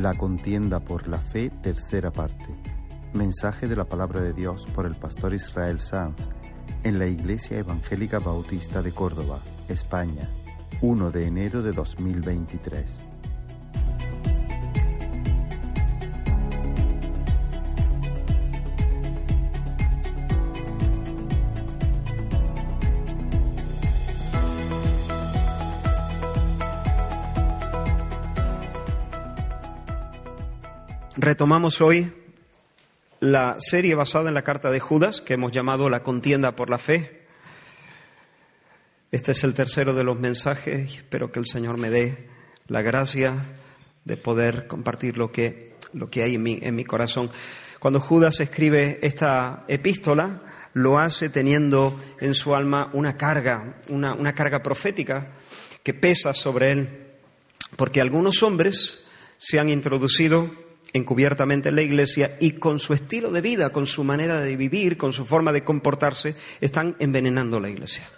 La contienda por la fe, tercera parte. Mensaje de la palabra de Dios por el pastor Israel Sanz en la Iglesia Evangélica Bautista de Córdoba, España, 1 de enero de 2023. Retomamos hoy la serie basada en la carta de Judas que hemos llamado La contienda por la fe. Este es el tercero de los mensajes espero que el Señor me dé la gracia de poder compartir lo que, lo que hay en mi, en mi corazón. Cuando Judas escribe esta epístola, lo hace teniendo en su alma una carga, una, una carga profética que pesa sobre él, porque algunos hombres se han introducido encubiertamente en la iglesia y con su estilo de vida, con su manera de vivir, con su forma de comportarse, están envenenando la iglesia.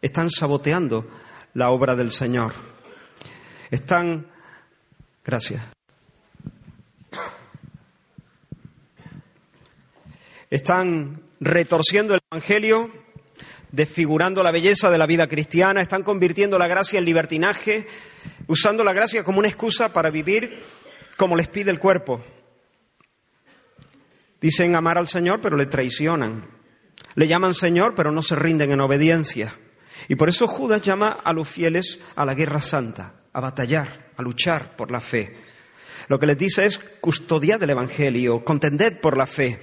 Están saboteando la obra del Señor. Están... Gracias. Están retorciendo el Evangelio, desfigurando la belleza de la vida cristiana, están convirtiendo la gracia en libertinaje, usando la gracia como una excusa para vivir como les pide el cuerpo. Dicen amar al Señor, pero le traicionan. Le llaman Señor, pero no se rinden en obediencia. Y por eso Judas llama a los fieles a la guerra santa, a batallar, a luchar por la fe. Lo que les dice es custodiad el Evangelio, contended por la fe.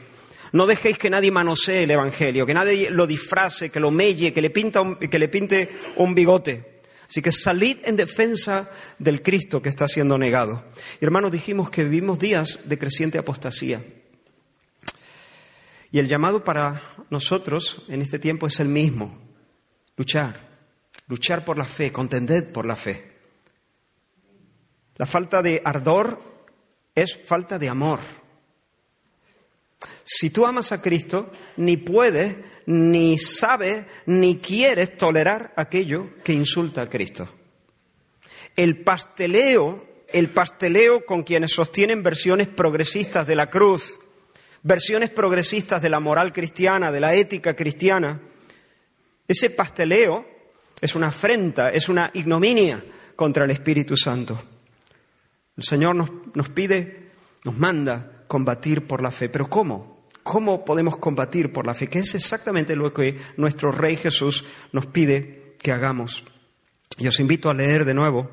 No dejéis que nadie manosee el Evangelio, que nadie lo disfrace, que lo melle, que le, que le pinte un bigote. Así que salid en defensa del Cristo que está siendo negado. Y hermanos, dijimos que vivimos días de creciente apostasía. Y el llamado para nosotros en este tiempo es el mismo, luchar, luchar por la fe, contended por la fe. La falta de ardor es falta de amor. Si tú amas a Cristo, ni puedes, ni sabes, ni quieres tolerar aquello que insulta a Cristo. El pasteleo, el pasteleo con quienes sostienen versiones progresistas de la cruz, versiones progresistas de la moral cristiana, de la ética cristiana, ese pasteleo es una afrenta, es una ignominia contra el Espíritu Santo. El Señor nos, nos pide, nos manda combatir por la fe. ¿Pero cómo? ¿Cómo podemos combatir por la fe? Que es exactamente lo que nuestro Rey Jesús nos pide que hagamos. Y os invito a leer de nuevo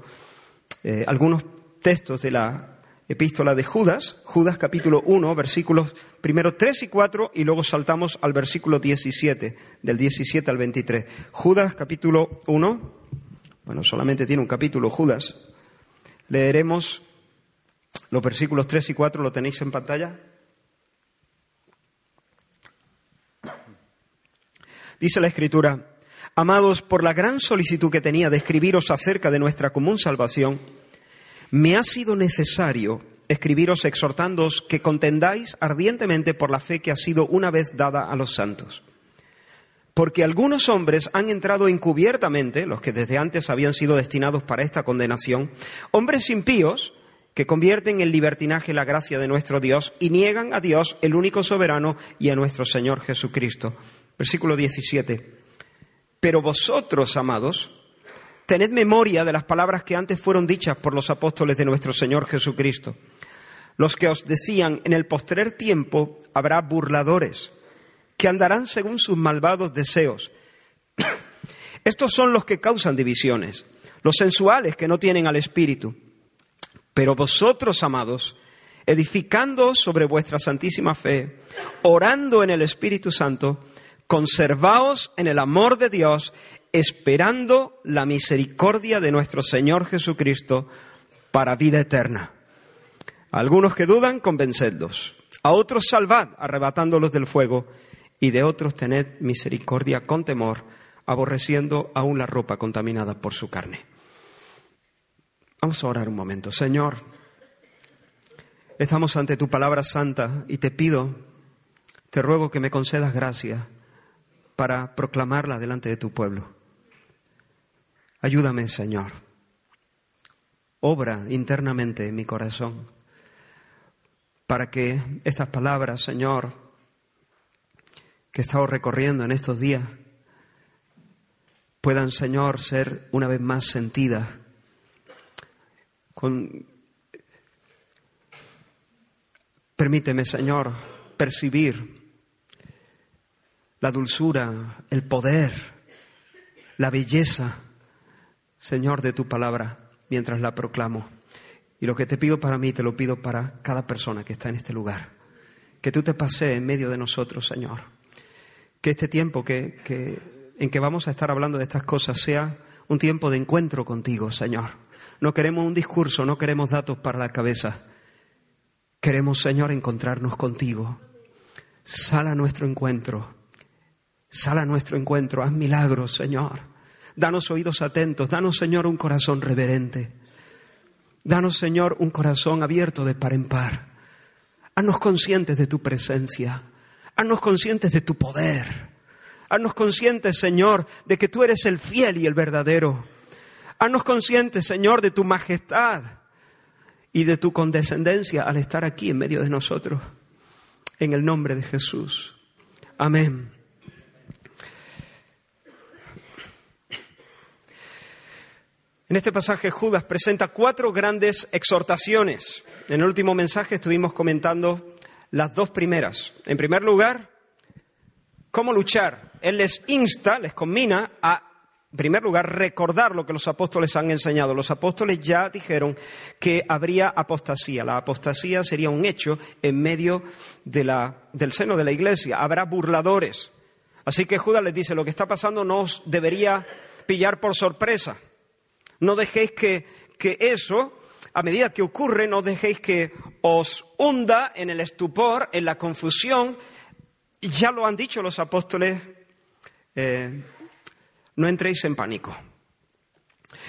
eh, algunos textos de la epístola de Judas, Judas capítulo 1, versículos primero 3 y 4 y luego saltamos al versículo 17, del 17 al 23. Judas capítulo 1, bueno, solamente tiene un capítulo Judas. Leeremos los versículos 3 y 4, ¿lo tenéis en pantalla? Dice la Escritura, Amados, por la gran solicitud que tenía de escribiros acerca de nuestra común salvación, me ha sido necesario escribiros exhortándoos que contendáis ardientemente por la fe que ha sido una vez dada a los santos. Porque algunos hombres han entrado encubiertamente, los que desde antes habían sido destinados para esta condenación, hombres impíos que convierten en libertinaje la gracia de nuestro Dios y niegan a Dios, el único soberano, y a nuestro Señor Jesucristo Versículo 17. Pero vosotros, amados, tened memoria de las palabras que antes fueron dichas por los apóstoles de nuestro Señor Jesucristo, los que os decían, en el postrer tiempo habrá burladores, que andarán según sus malvados deseos. Estos son los que causan divisiones, los sensuales que no tienen al Espíritu. Pero vosotros, amados, edificando sobre vuestra santísima fe, orando en el Espíritu Santo, conservaos en el amor de Dios, esperando la misericordia de nuestro Señor Jesucristo para vida eterna. A algunos que dudan, convencedlos. A otros salvad, arrebatándolos del fuego. Y de otros tened misericordia con temor, aborreciendo aún la ropa contaminada por su carne. Vamos a orar un momento. Señor, estamos ante tu palabra santa y te pido, te ruego que me concedas gracia para proclamarla delante de tu pueblo. Ayúdame, Señor. obra internamente en mi corazón para que estas palabras, Señor, que he estado recorriendo en estos días, puedan, Señor, ser una vez más sentidas con... Permíteme, Señor, percibir la dulzura, el poder, la belleza, Señor, de tu palabra mientras la proclamo. Y lo que te pido para mí, te lo pido para cada persona que está en este lugar. Que tú te pases en medio de nosotros, Señor. Que este tiempo que, en que vamos a estar hablando de estas cosas sea un tiempo de encuentro contigo, Señor. No queremos un discurso, no queremos datos para la cabeza. Queremos, Señor, encontrarnos contigo. Sal a nuestro encuentro. Sal a nuestro encuentro. Haz milagros, Señor. Danos oídos atentos. Danos, Señor, un corazón reverente. Danos, Señor, un corazón abierto de par en par. Haznos conscientes de tu presencia. Haznos conscientes de tu poder. Haznos conscientes, Señor, de que tú eres el fiel y el verdadero. Haznos conscientes, Señor, de tu majestad y de tu condescendencia al estar aquí en medio de nosotros. En el nombre de Jesús. Amén. En este pasaje Judas presenta cuatro grandes exhortaciones. En el último mensaje estuvimos comentando las dos primeras. En primer lugar, cómo luchar. Él les insta, les combina a, en primer lugar, recordar lo que los apóstoles han enseñado. Los apóstoles ya dijeron que habría apostasía. La apostasía sería un hecho en medio del seno de la iglesia. Habrá burladores. Así que Judas les dice, lo que está pasando no os debería pillar por sorpresa. No dejéis que, eso, a medida que ocurre, no dejéis que os hunda en el estupor, en la confusión. Ya lo han dicho los apóstoles, eh, no entréis en pánico.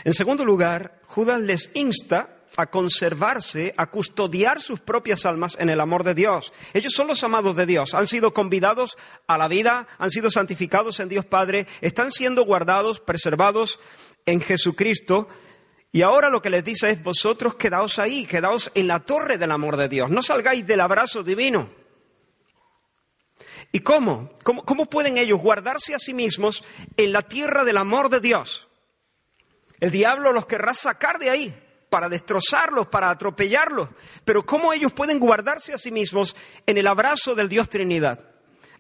En segundo lugar, Judas les insta a conservarse, a custodiar sus propias almas en el amor de Dios. Ellos son los amados de Dios, han sido convidados a la vida, han sido santificados en Dios Padre, están siendo guardados, preservados en Jesucristo. Y ahora lo que les dice es, vosotros quedaos ahí, quedaos en la torre del amor de Dios, no salgáis del abrazo divino. ¿Y cómo? ¿Cómo, cómo pueden ellos guardarse a sí mismos en la tierra del amor de Dios? El diablo los querrá sacar de ahí para destrozarlos, para atropellarlos. Pero ¿cómo ellos pueden guardarse a sí mismos en el abrazo del Dios Trinidad?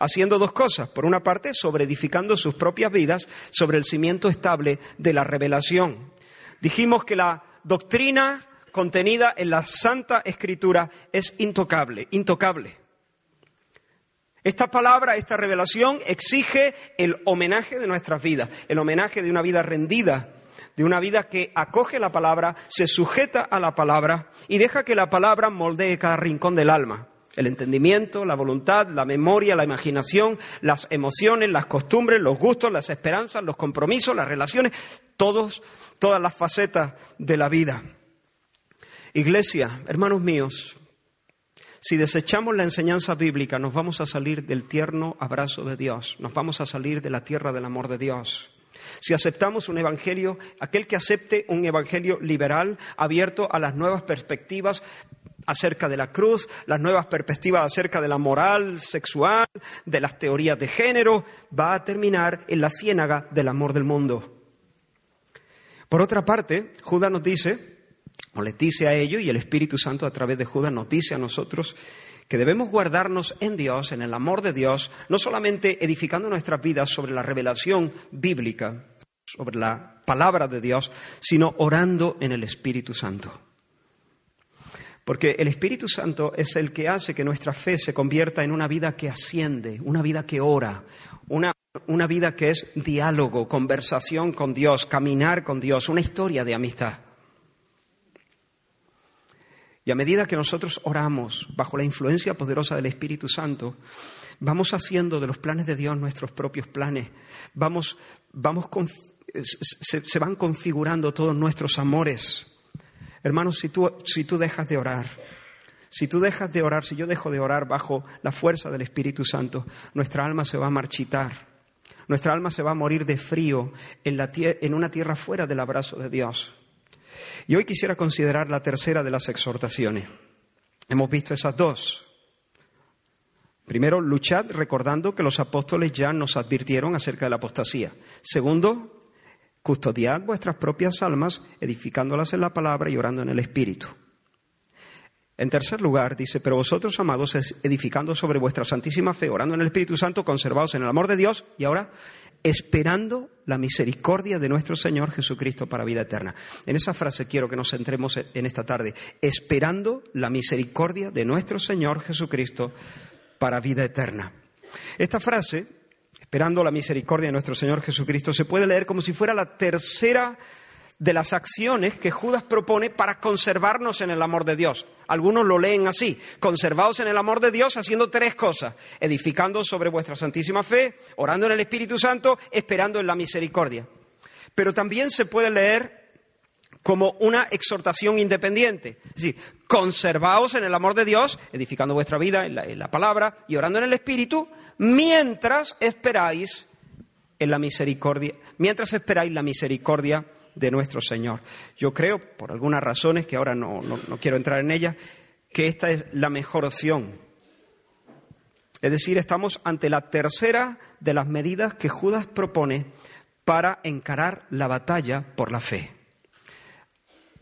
haciendo dos cosas. Por una parte, sobre edificando sus propias vidas sobre el cimiento estable de la revelación. Dijimos que la doctrina contenida en la Santa Escritura es intocable, intocable. Esta palabra, esta revelación exige el homenaje de nuestras vidas, el homenaje de una vida rendida, de una vida que acoge la palabra, se sujeta a la palabra y deja que la palabra moldee cada rincón del alma. El entendimiento, la voluntad, la memoria, la imaginación, las emociones, las costumbres, los gustos, las esperanzas, los compromisos, las relaciones, todos, todas las facetas de la vida. Iglesia, hermanos míos, si desechamos la enseñanza bíblica, nos vamos a salir del tierno abrazo de Dios, nos vamos a salir de la tierra del amor de Dios. Si aceptamos un evangelio, aquel que acepte un evangelio liberal, abierto a las nuevas perspectivas, acerca de la cruz, las nuevas perspectivas acerca de la moral sexual, de las teorías de género, va a terminar en la ciénaga del amor del mundo. Por otra parte, Judas nos dice, o les dice a ellos, y el Espíritu Santo a través de Judas nos dice a nosotros, que debemos guardarnos en Dios, en el amor de Dios, no solamente edificando nuestras vidas sobre la revelación bíblica, sobre la palabra de Dios, sino orando en el Espíritu Santo. Porque el Espíritu Santo es el que hace que nuestra fe se convierta en una vida que asciende, una vida que ora, una, una vida que es diálogo, conversación con Dios, caminar con Dios, una historia de amistad. Y a medida que nosotros oramos bajo la influencia poderosa del Espíritu Santo, vamos haciendo de los planes de Dios nuestros propios planes, vamos, vamos se van configurando todos nuestros amores Hermanos, si tú, si tú dejas de orar, si tú dejas de orar, si yo dejo de orar bajo la fuerza del Espíritu Santo, nuestra alma se va a marchitar. Nuestra alma se va a morir de frío en, una tierra fuera del abrazo de Dios. Y hoy quisiera considerar la tercera de las exhortaciones. Hemos visto esas dos. Primero, luchad recordando que los apóstoles ya nos advirtieron acerca de la apostasía. Segundo, custodiad vuestras propias almas, edificándolas en la palabra y orando en el Espíritu. En tercer lugar, dice, pero vosotros, amados, edificando sobre vuestra santísima fe, orando en el Espíritu Santo, conservados en el amor de Dios, y ahora esperando la misericordia de nuestro Señor Jesucristo para vida eterna. En esa frase quiero que nos centremos en esta tarde, esperando la misericordia de nuestro Señor Jesucristo para vida eterna. Esta frase, esperando la misericordia de nuestro Señor Jesucristo, se puede leer como si fuera la tercera de las acciones que Judas propone para conservarnos en el amor de Dios. Algunos lo leen así, conservados en el amor de Dios haciendo tres cosas, edificando sobre vuestra santísima fe, orando en el Espíritu Santo, esperando en la misericordia. Pero también se puede leer como una exhortación independiente. Es decir, conservaos en el amor de Dios, edificando vuestra vida en la, en la palabra y orando en el Espíritu, mientras esperáis en la misericordia, mientras esperáis la misericordia de nuestro Señor. Yo creo, por algunas razones que ahora no, quiero entrar en ellas, que esta es la mejor opción. Es decir, estamos ante la tercera de las medidas que Judas propone para encarar la batalla por la fe.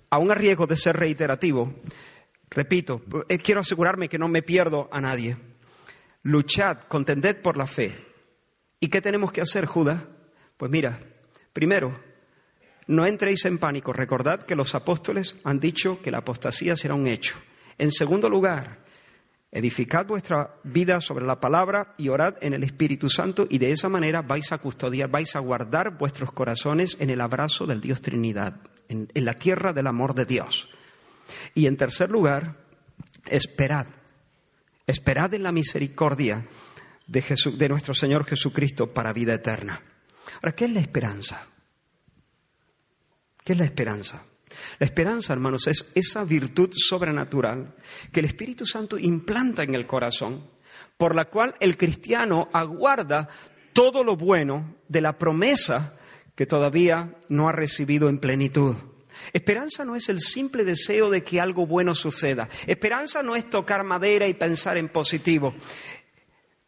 Aún a riesgo de ser reiterativo, repito, eh, quiero asegurarme que no me pierdo a nadie. Luchad, contended por la fe. ¿Y qué tenemos que hacer, Judas? Pues mira, primero, no entréis en pánico. Recordad que los apóstoles han dicho que la apostasía será un hecho. En segundo lugar, edificad vuestra vida sobre la palabra y orad en el Espíritu Santo y de esa manera vais a custodiar, vais a guardar vuestros corazones en el abrazo del Dios Trinidad, en, la tierra del amor de Dios. Y en tercer lugar, esperad. Esperad en la misericordia de, de nuestro Señor Jesucristo para vida eterna. Ahora, ¿qué es la esperanza? ¿Qué es la esperanza? La esperanza, hermanos, es esa virtud sobrenatural que el Espíritu Santo implanta en el corazón, por la cual el cristiano aguarda todo lo bueno de la promesa que todavía no ha recibido en plenitud. Esperanza no es el simple deseo de que algo bueno suceda. Esperanza no es tocar madera y pensar en positivo.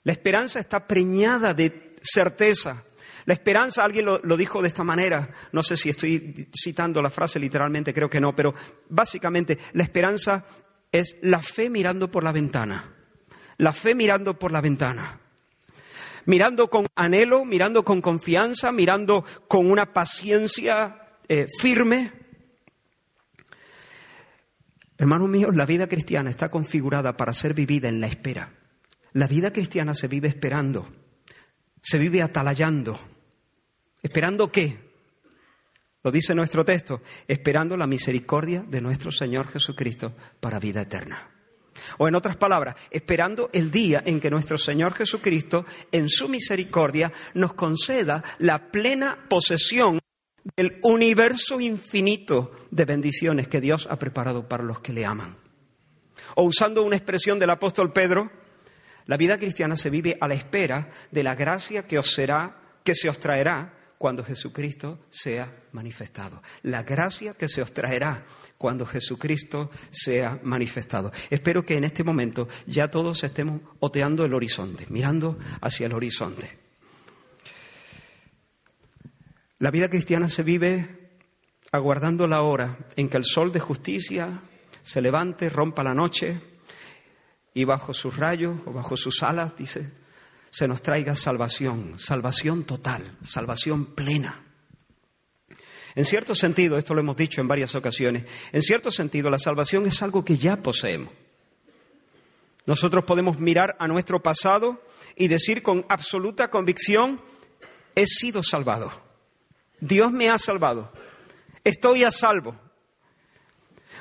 La esperanza está preñada de certeza, la esperanza, alguien lo, dijo de esta manera, no sé si estoy citando la frase literalmente, creo que no, pero básicamente la esperanza es la fe mirando por la ventana, la fe mirando por la ventana, mirando con anhelo, mirando con confianza, mirando con una paciencia eh, firme. Hermanos míos, la vida cristiana está configurada para ser vivida en la espera. La vida cristiana se vive esperando, se vive atalayando. ¿Esperando qué? Lo dice nuestro texto, esperando la misericordia de nuestro Señor Jesucristo para vida eterna. O en otras palabras, esperando el día en que nuestro Señor Jesucristo, en su misericordia, nos conceda la plena posesión del universo infinito de bendiciones que Dios ha preparado para los que le aman. O usando una expresión del apóstol Pedro, la vida cristiana se vive a la espera de la gracia que os será, que se os traerá cuando Jesucristo sea manifestado. La gracia que se os traerá cuando Jesucristo sea manifestado. Espero que en este momento ya todos estemos oteando el horizonte, mirando hacia el horizonte. La vida cristiana se vive aguardando la hora en que el sol de justicia se levante, rompa la noche y bajo sus rayos o bajo sus alas, dice, se nos traiga salvación, salvación total, salvación plena. En cierto sentido, esto lo hemos dicho en varias ocasiones, en cierto sentido la salvación es algo que ya poseemos. Nosotros podemos mirar a nuestro pasado y decir con absoluta convicción, he sido salvado. Dios me ha salvado. Estoy a salvo.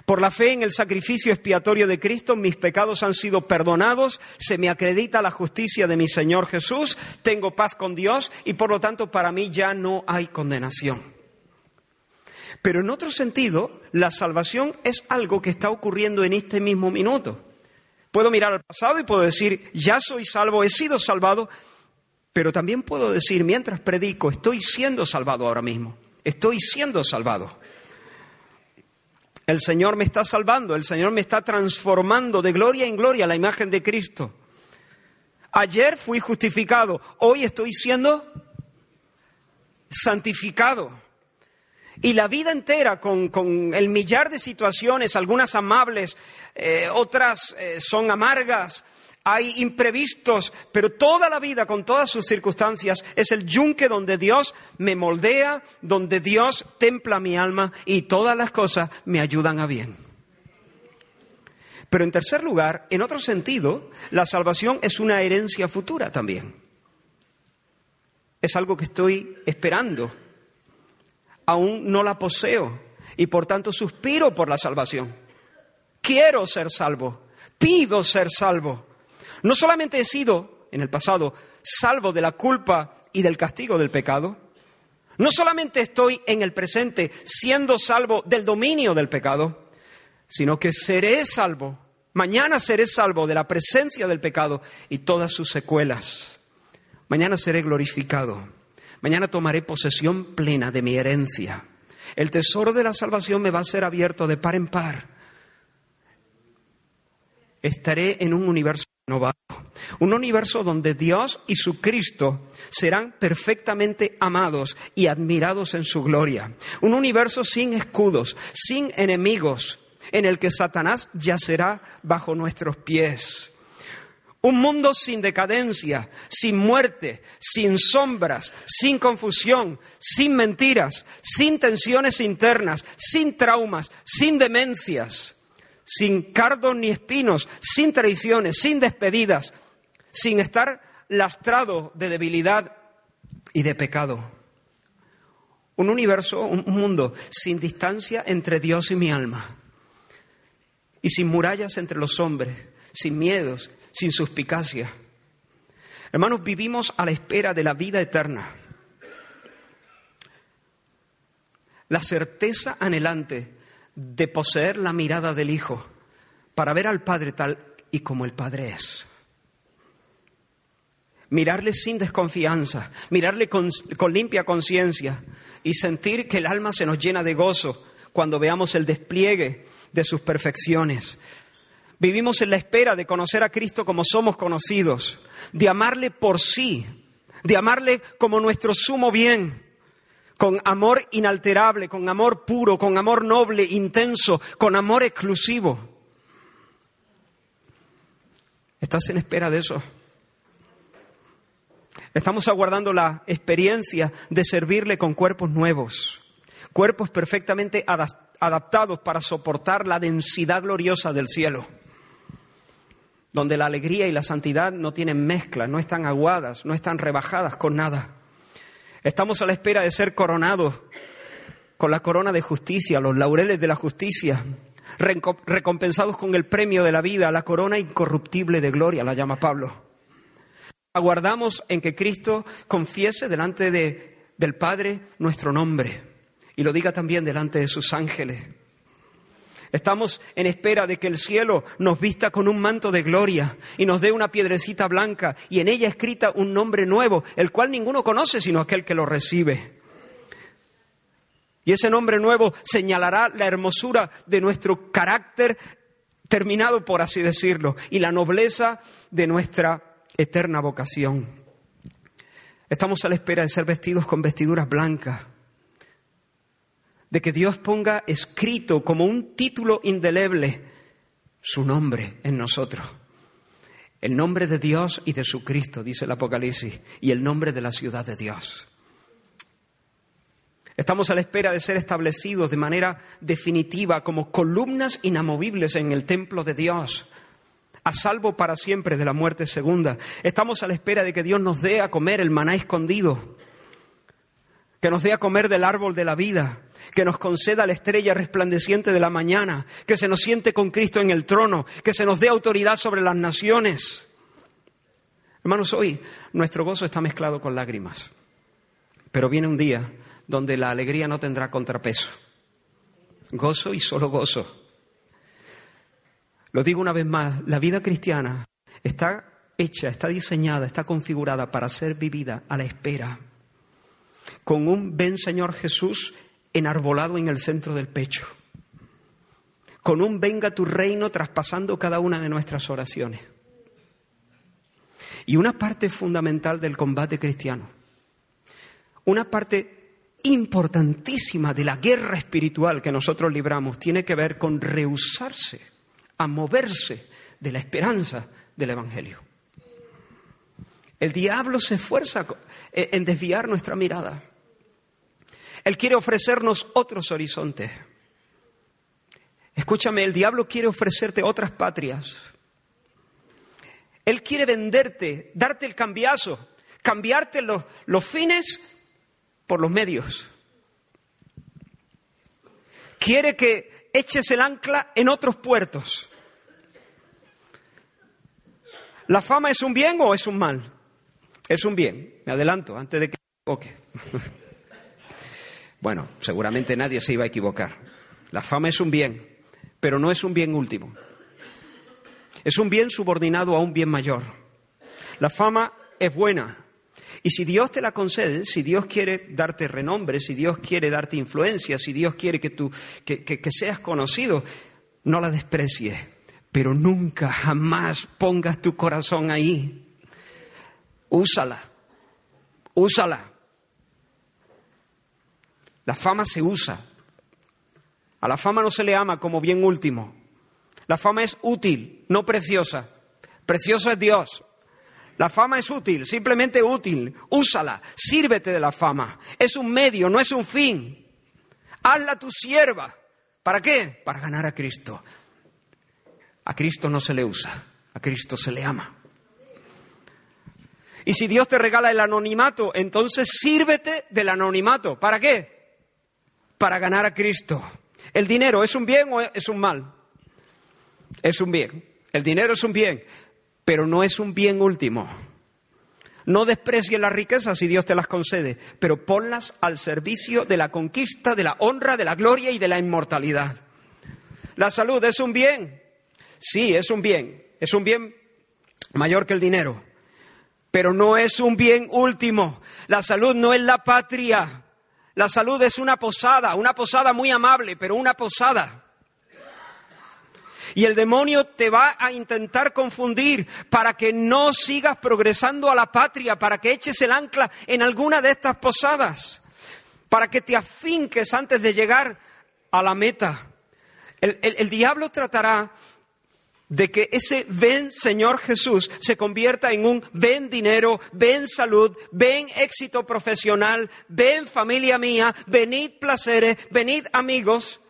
Por la fe en el sacrificio expiatorio de Cristo, mis pecados han sido perdonados, se me acredita la justicia de mi Señor Jesús, tengo paz con Dios y por lo tanto para mí ya no hay condenación. Pero en otro sentido, la salvación es algo que está ocurriendo en este mismo minuto. Puedo mirar al pasado y puedo decir, ya soy salvo, he sido salvado, pero también puedo decir, mientras predico, estoy siendo salvado ahora mismo, estoy siendo salvado. El Señor me está salvando, el Señor me está transformando de gloria en gloria la imagen de Cristo. Ayer fui justificado, hoy estoy siendo santificado. Y la vida entera, con, el millar de situaciones, algunas amables, eh, otras eh, son amargas, hay imprevistos, pero toda la vida, con todas sus circunstancias, es el yunque donde Dios me moldea, donde Dios templa mi alma y todas las cosas me ayudan a bien. Pero en tercer lugar, en otro sentido, la salvación es una herencia futura también. Es algo que estoy esperando. Aún no la poseo y por tanto suspiro por la salvación. Quiero ser salvo, pido ser salvo. No solamente he sido, en el pasado, salvo de la culpa y del castigo del pecado, no solamente estoy en el presente siendo salvo del dominio del pecado, sino que seré salvo, mañana seré salvo de la presencia del pecado y todas sus secuelas. Mañana seré glorificado, mañana tomaré posesión plena de mi herencia. El tesoro de la salvación me va a ser abierto de par en par. Estaré en un universo un universo donde Dios y su Cristo serán perfectamente amados y admirados en su gloria. Un universo sin escudos, sin enemigos, en el que Satanás yacerá bajo nuestros pies. Un mundo sin decadencia, sin muerte, sin sombras, sin confusión, sin mentiras, sin tensiones internas, sin traumas, sin demencias sin cardos ni espinos, sin traiciones, sin despedidas, sin estar lastrado de debilidad y de pecado. Un universo, un mundo sin distancia entre Dios y mi alma. Y sin murallas entre los hombres, sin miedos, sin suspicacia. Hermanos, vivimos a la espera de la vida eterna. La certeza anhelante de poseer la mirada del Hijo para ver al Padre tal y como el Padre es. Mirarle sin desconfianza, mirarle con, limpia conciencia y sentir que el alma se nos llena de gozo cuando veamos el despliegue de sus perfecciones. Vivimos en la espera de conocer a Cristo como somos conocidos, de amarle por sí, de amarle como nuestro sumo bien, con amor inalterable, con amor puro, con amor noble, intenso, con amor exclusivo. ¿Estás en espera de eso? Estamos aguardando la experiencia de servirle con cuerpos nuevos, cuerpos perfectamente adaptados para soportar la densidad gloriosa del cielo, donde la alegría y la santidad no tienen mezcla, no están aguadas, no están rebajadas con nada. Estamos a la espera de ser coronados con la corona de justicia, los laureles de la justicia, recompensados con el premio de la vida, la corona incorruptible de gloria, la llama Pablo. Aguardamos en que Cristo confiese delante de, del Padre nuestro nombre y lo diga también delante de sus ángeles. Estamos en espera de que el cielo nos vista con un manto de gloria y nos dé una piedrecita blanca y en ella escrita un nombre nuevo, el cual ninguno conoce sino aquel que lo recibe. Y ese nombre nuevo señalará la hermosura de nuestro carácter terminado, por así decirlo, y la nobleza de nuestra eterna vocación. Estamos a la espera de ser vestidos con vestiduras blancas de que Dios ponga escrito como un título indeleble su nombre en nosotros. El nombre de Dios y de su Cristo, dice el Apocalipsis, y el nombre de la ciudad de Dios. Estamos a la espera de ser establecidos de manera definitiva como columnas inamovibles en el templo de Dios, a salvo para siempre de la muerte segunda. Estamos a la espera de que Dios nos dé a comer el maná escondido, que nos dé a comer del árbol de la vida, que nos conceda la estrella resplandeciente de la mañana, que se nos siente con Cristo en el trono, que se nos dé autoridad sobre las naciones. Hermanos, hoy nuestro gozo está mezclado con lágrimas, pero viene un día donde la alegría no tendrá contrapeso. Gozo y solo gozo. Lo digo una vez más, la vida cristiana está hecha, está diseñada, está configurada para ser vivida a la espera con un ven Señor Jesús enarbolado en el centro del pecho. con un venga tu reino traspasando cada una de nuestras oraciones. Y una parte fundamental del combate cristiano, una parte importantísima de la guerra espiritual que nosotros libramos, tiene que ver con rehusarse a moverse de la esperanza del Evangelio. El diablo se esfuerza en desviar nuestra mirada. Él quiere ofrecernos otros horizontes. Escúchame, el diablo quiere ofrecerte otras patrias. Él quiere venderte, darte el cambiazo, cambiarte los, los fines por los medios. Quiere que eches el ancla en otros puertos. ¿La fama es un bien o es un mal? Es un bien. Me adelanto antes de que equivoque. bueno, seguramente nadie se iba a equivocar. La fama es un bien, pero no es un bien último. Es un bien subordinado a un bien mayor. La fama es buena. Y si Dios te la concede, si Dios quiere darte renombre, si Dios quiere darte influencia, si Dios quiere que, tú, que, que seas conocido, no la desprecies, pero nunca, jamás pongas tu corazón ahí. Úsala, úsala. La fama se usa. A la fama no se le ama como bien último. La fama es útil, no preciosa. Precioso es Dios. La fama es útil, simplemente útil. Úsala, sírvete de la fama. Es un medio, no es un fin. Hazla tu sierva. ¿Para qué? Para ganar a Cristo. A Cristo no se le usa, a Cristo se le ama. Y si Dios te regala el anonimato, entonces sírvete del anonimato. ¿Para qué? Para ganar a Cristo. ¿El dinero es un bien o es un mal? Es un bien. El dinero es un bien, pero no es un bien último. No desprecies las riquezas si Dios te las concede, pero ponlas al servicio de la conquista, de la honra, de la gloria y de la inmortalidad. La salud es un bien. Sí, es un bien. Es un bien mayor que el dinero pero no es un bien último. La salud no es la patria. La salud es una posada, una posada muy amable, pero una posada. Y el demonio te va a intentar confundir para que no sigas progresando a la patria, para que eches el ancla en alguna de estas posadas, para que te afinques antes de llegar a la meta. El, el diablo tratará de que ese ven Señor Jesús se convierta en un ven dinero, ven salud, ven éxito profesional, ven familia mía, venid placeres, venid amigos.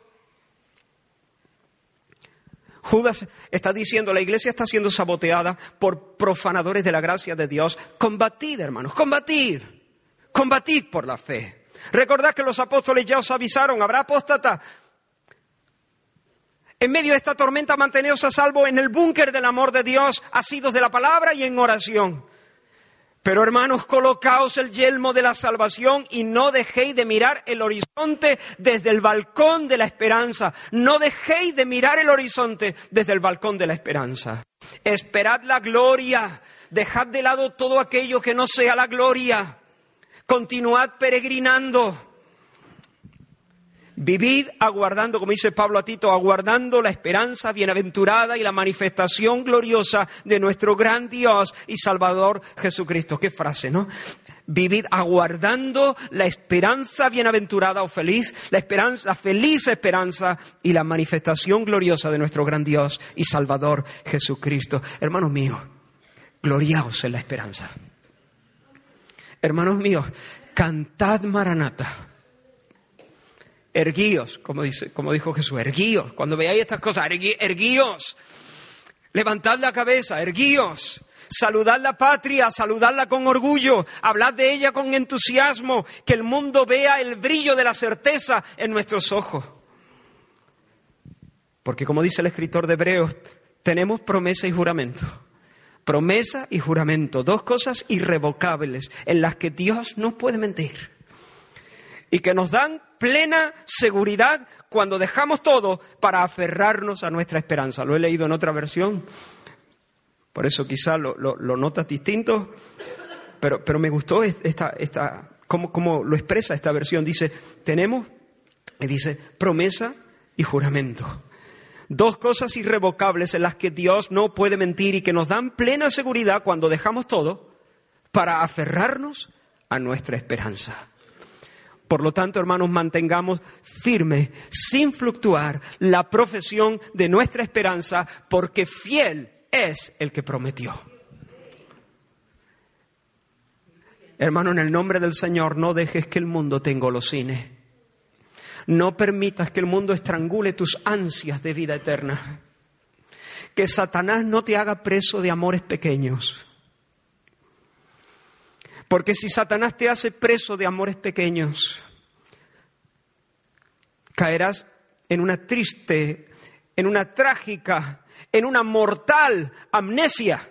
Judas está diciendo, la iglesia está siendo saboteada por profanadores de la gracia de Dios. Combatid, hermanos, combatid, combatid por la fe. Recordad que los apóstoles ya os avisaron, habrá apóstata, en medio de esta tormenta, manteneos a salvo en el búnker del amor de Dios, asidos de la palabra y en oración. Pero hermanos, colocaos el yelmo de la salvación y no dejéis de mirar el horizonte desde el balcón de la esperanza. No dejéis de mirar el horizonte desde el balcón de la esperanza. Esperad la gloria. Dejad de lado todo aquello que no sea la gloria. Continuad peregrinando. Vivid aguardando, como dice Pablo a Tito, aguardando la esperanza bienaventurada y la manifestación gloriosa de nuestro gran Dios y Salvador Jesucristo. Qué frase, ¿no? Vivid aguardando la esperanza bienaventurada o feliz, la esperanza, la feliz esperanza y la manifestación gloriosa de nuestro gran Dios y Salvador Jesucristo. Hermanos míos, gloriaos en la esperanza. Hermanos míos, cantad Maranata erguíos, como, dice, como dijo Jesús, erguíos. Cuando veáis estas cosas, erguíos. Levantad la cabeza, erguíos. Saludad la patria, saludadla con orgullo, hablad de ella con entusiasmo, que el mundo vea el brillo de la certeza en nuestros ojos. Porque como dice el escritor de Hebreos, tenemos promesa y juramento. Promesa y juramento, dos cosas irrevocables en las que Dios no puede mentir y que nos dan plena seguridad cuando dejamos todo para aferrarnos a nuestra esperanza. Lo he leído en otra versión, por eso quizá lo, notas distinto, pero, pero, me gustó esta, esta, cómo, lo expresa esta versión. Dice, tenemos, y dice, promesa y juramento. Dos cosas irrevocables en las que Dios no puede mentir y que nos dan plena seguridad cuando dejamos todo para aferrarnos a nuestra esperanza. Por lo tanto, hermanos, mantengamos firme, sin fluctuar, la profesión de nuestra esperanza, porque fiel es el que prometió. Hermano, en el nombre del Señor, no dejes que el mundo te engolosine. No permitas que el mundo estrangule tus ansias de vida eterna. Que Satanás no te haga preso de amores pequeños. Porque si Satanás te hace preso de amores pequeños, caerás en una triste, en una trágica, en una mortal amnesia.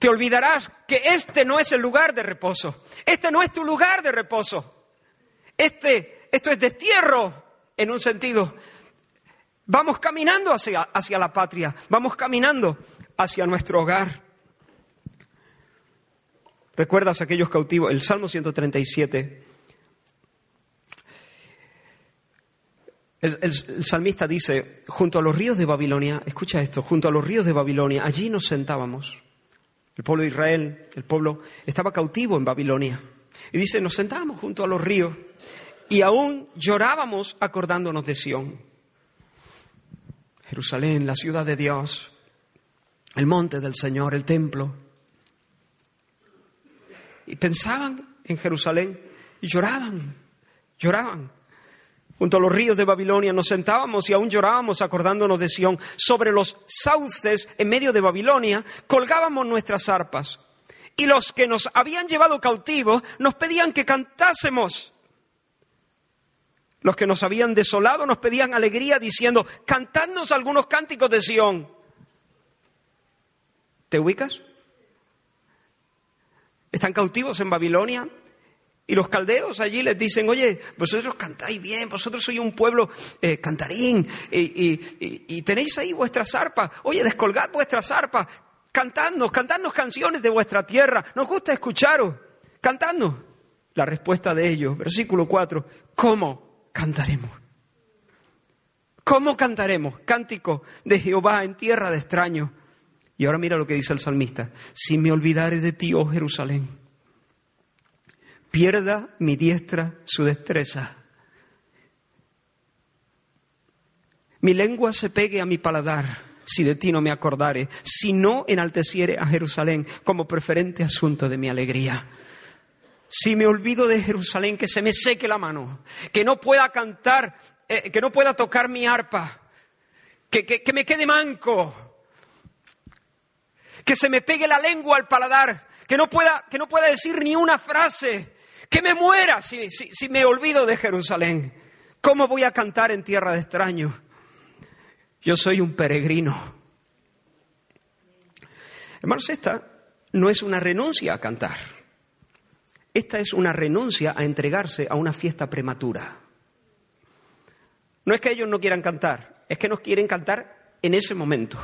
Te olvidarás que este no es el lugar de reposo. Este no es tu lugar de reposo. Este, esto es destierro en un sentido. Vamos caminando hacia, hacia la patria, vamos caminando hacia nuestro hogar. ¿Recuerdas aquellos cautivos? El Salmo 137. El, el, salmista dice, junto a los ríos de Babilonia, escucha esto, junto a los ríos de Babilonia, allí nos sentábamos. El pueblo de Israel, el pueblo, estaba cautivo en Babilonia. Y dice, nos sentábamos junto a los ríos y aún llorábamos acordándonos de Sión. Jerusalén, la ciudad de Dios, el monte del Señor, el templo. Y pensaban en Jerusalén y lloraban, lloraban. Junto a los ríos de Babilonia nos sentábamos y aún llorábamos acordándonos de Sión. Sobre los sauces en medio de Babilonia colgábamos nuestras arpas. Y los que nos habían llevado cautivos nos pedían que cantásemos. Los que nos habían desolado nos pedían alegría diciendo, cantadnos algunos cánticos de Sión. ¿Te ubicas? Están cautivos en Babilonia y los caldeos allí les dicen, oye, vosotros cantáis bien, vosotros sois un pueblo eh, cantarín y, tenéis ahí vuestras arpas. Oye, descolgad vuestras arpas, cantadnos, cantadnos canciones de vuestra tierra. Nos gusta escucharos, cantadnos. La respuesta de ellos, versículo 4, ¿cómo? cantaremos. ¿Cómo cantaremos? Cántico de Jehová en tierra de extraños. Y ahora mira lo que dice el salmista. Si me olvidare de ti, oh Jerusalén, pierda mi diestra su destreza. Mi lengua se pegue a mi paladar si de ti no me acordare, si no enalteciere a Jerusalén como preferente asunto de mi alegría si me olvido de Jerusalén, que se me seque la mano, que no pueda cantar, eh, que no pueda tocar mi arpa, que, que, me quede manco, que se me pegue la lengua al paladar, que no pueda, que no pueda decir ni una frase, que me muera si, si me olvido de Jerusalén. ¿Cómo voy a cantar en tierra de extraños? Yo soy un peregrino. Hermanos, esta no es una renuncia a cantar. Esta es una renuncia a entregarse a una fiesta prematura. No es que ellos no quieran cantar, es que no quieren cantar en ese momento.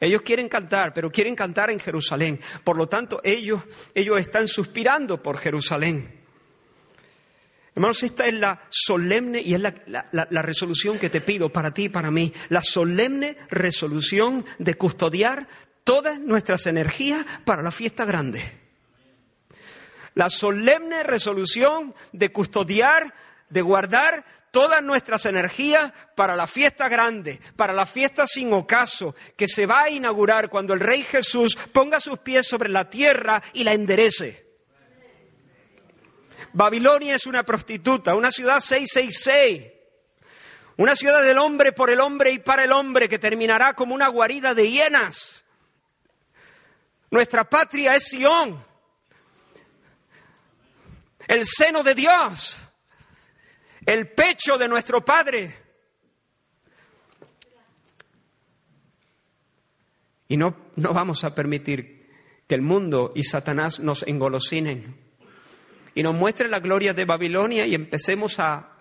Ellos quieren cantar, pero quieren cantar en Jerusalén. Por lo tanto, ellos, ellos están suspirando por Jerusalén. Hermanos, esta es la solemne y es la, la, resolución que te pido para ti y para mí. La solemne resolución de custodiar todas nuestras energías para la fiesta grande la solemne resolución de custodiar, de guardar todas nuestras energías para la fiesta grande, para la fiesta sin ocaso, que se va a inaugurar cuando el Rey Jesús ponga sus pies sobre la tierra y la enderece. Babilonia es una prostituta, una ciudad 666, una ciudad del hombre por el hombre y para el hombre que terminará como una guarida de hienas. Nuestra patria es Sión, el seno de Dios, el pecho de nuestro Padre. Y no, no vamos a permitir que el mundo y Satanás nos engolosinen y nos muestren la gloria de Babilonia y empecemos a,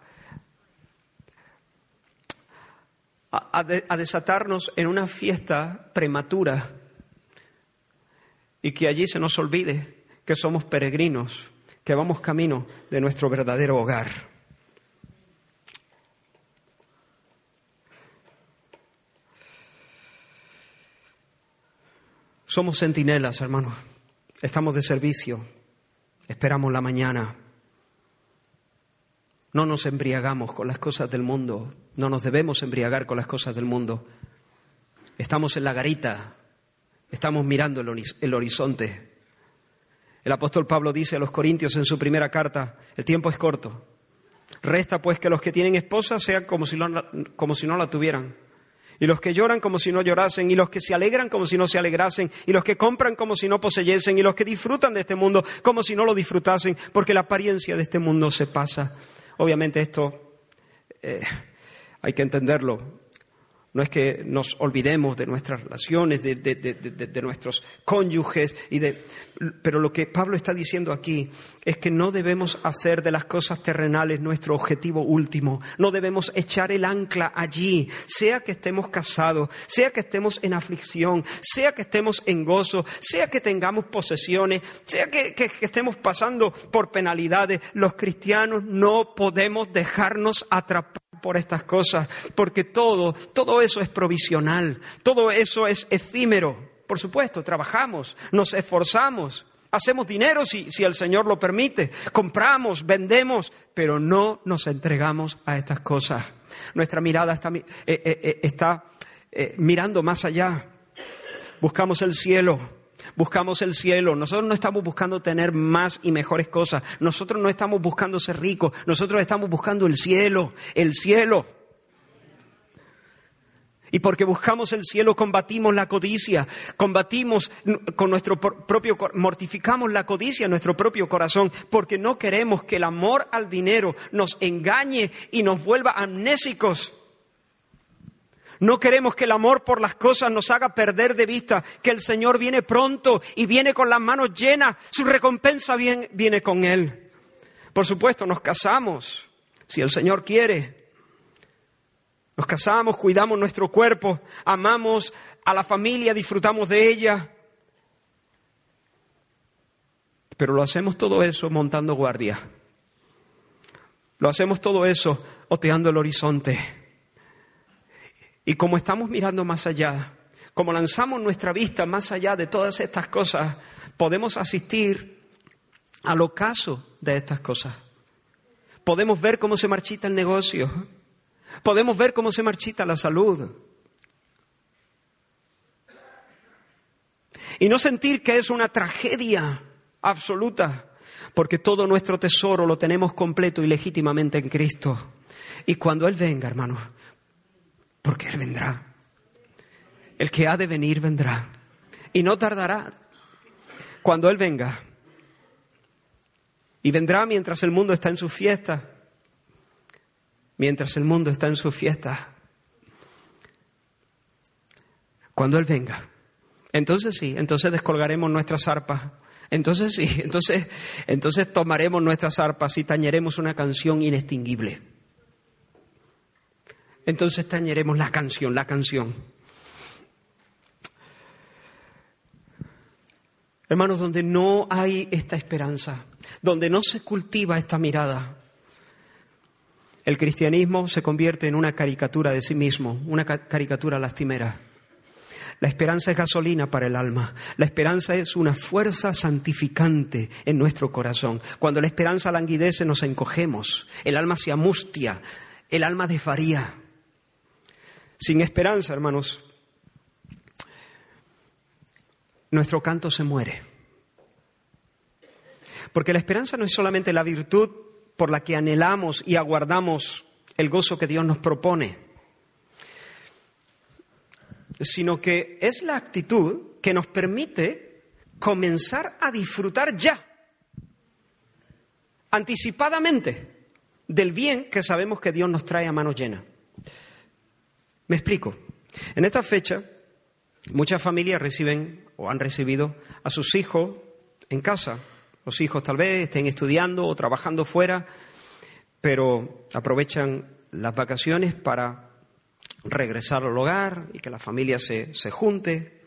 a, a, desatarnos en una fiesta prematura y que allí se nos olvide que somos peregrinos que vamos camino de nuestro verdadero hogar. Somos centinelas, hermanos. Estamos de servicio. Esperamos la mañana. No nos embriagamos con las cosas del mundo. No nos debemos embriagar con las cosas del mundo. Estamos en la garita. Estamos mirando el, horizonte. El apóstol Pablo dice a los Corintios en su primera carta, el tiempo es corto. Resta pues que los que tienen esposa sean como si, como si no la tuvieran y los que lloran como si no llorasen, y los que se alegran como si no se alegrasen, y los que compran como si no poseyesen, y los que disfrutan de este mundo como si no lo disfrutasen, porque la apariencia de este mundo se pasa. Obviamente esto eh, hay que entenderlo. No es que nos olvidemos de nuestras relaciones, de, nuestros cónyuges, y de, pero lo que Pablo está diciendo aquí es que no debemos hacer de las cosas terrenales nuestro objetivo último. No debemos echar el ancla allí, sea que estemos casados, sea que estemos en aflicción, sea que estemos en gozo, sea que tengamos posesiones, sea que estemos pasando por penalidades. Los cristianos no podemos dejarnos atrapar por estas cosas, porque todo, todo eso es provisional, todo eso es efímero. Por supuesto, trabajamos, nos esforzamos, hacemos dinero si, si el Señor lo permite, compramos, vendemos, pero no nos entregamos a estas cosas. Nuestra mirada está, eh, eh, eh, está mirando más allá. Buscamos el cielo, buscamos el cielo. Nosotros no estamos buscando tener más y mejores cosas. Nosotros no estamos buscando ser ricos. Nosotros estamos buscando el cielo, el cielo. Y porque buscamos el cielo combatimos la codicia, combatimos con nuestro propio, mortificamos la codicia en nuestro propio corazón, porque no queremos que el amor al dinero nos engañe y nos vuelva amnésicos. No queremos que el amor por las cosas nos haga perder de vista que el Señor viene pronto y viene con las manos llenas. Su recompensa viene, viene con Él. Por supuesto, nos casamos, si el Señor quiere. Nos casamos, cuidamos nuestro cuerpo, amamos a la familia, disfrutamos de ella. Pero lo hacemos todo eso montando guardia. Lo hacemos todo eso oteando el horizonte y como estamos mirando más allá, como lanzamos nuestra vista más allá de todas estas cosas, podemos asistir al ocaso de estas cosas. Podemos ver cómo se marchita el negocio. Podemos ver cómo se marchita la salud. Y no sentir que es una tragedia absoluta, porque todo nuestro tesoro lo tenemos completo y legítimamente en Cristo. Y cuando Él venga, hermanos, porque Él vendrá. El que ha de venir vendrá. Y no tardará cuando Él venga. Y vendrá mientras el mundo está en su fiesta. Mientras el mundo está en su fiesta. Cuando Él venga. Entonces sí, entonces descolgaremos nuestras arpas. Entonces sí, entonces, entonces tomaremos nuestras arpas y tañeremos una canción inextinguible entonces tañeremos la canción, la canción. Hermanos, donde no hay esta esperanza, donde no se cultiva esta mirada, el cristianismo se convierte en una caricatura de sí mismo, una caricatura lastimera. La esperanza es gasolina para el alma. La esperanza es una fuerza santificante en nuestro corazón. Cuando la esperanza languidece nos encogemos, el alma se amustia, el alma desvaría. Sin esperanza, hermanos, nuestro canto se muere. Porque la esperanza no es solamente la virtud por la que anhelamos y aguardamos el gozo que Dios nos propone, sino que es la actitud que nos permite comenzar a disfrutar ya, anticipadamente, del bien que sabemos que Dios nos trae a mano llena. Me explico. En esta fecha, muchas familias reciben o han recibido a sus hijos en casa. Los hijos tal vez estén estudiando o trabajando fuera, pero aprovechan las vacaciones para regresar al hogar y que la familia se, junte.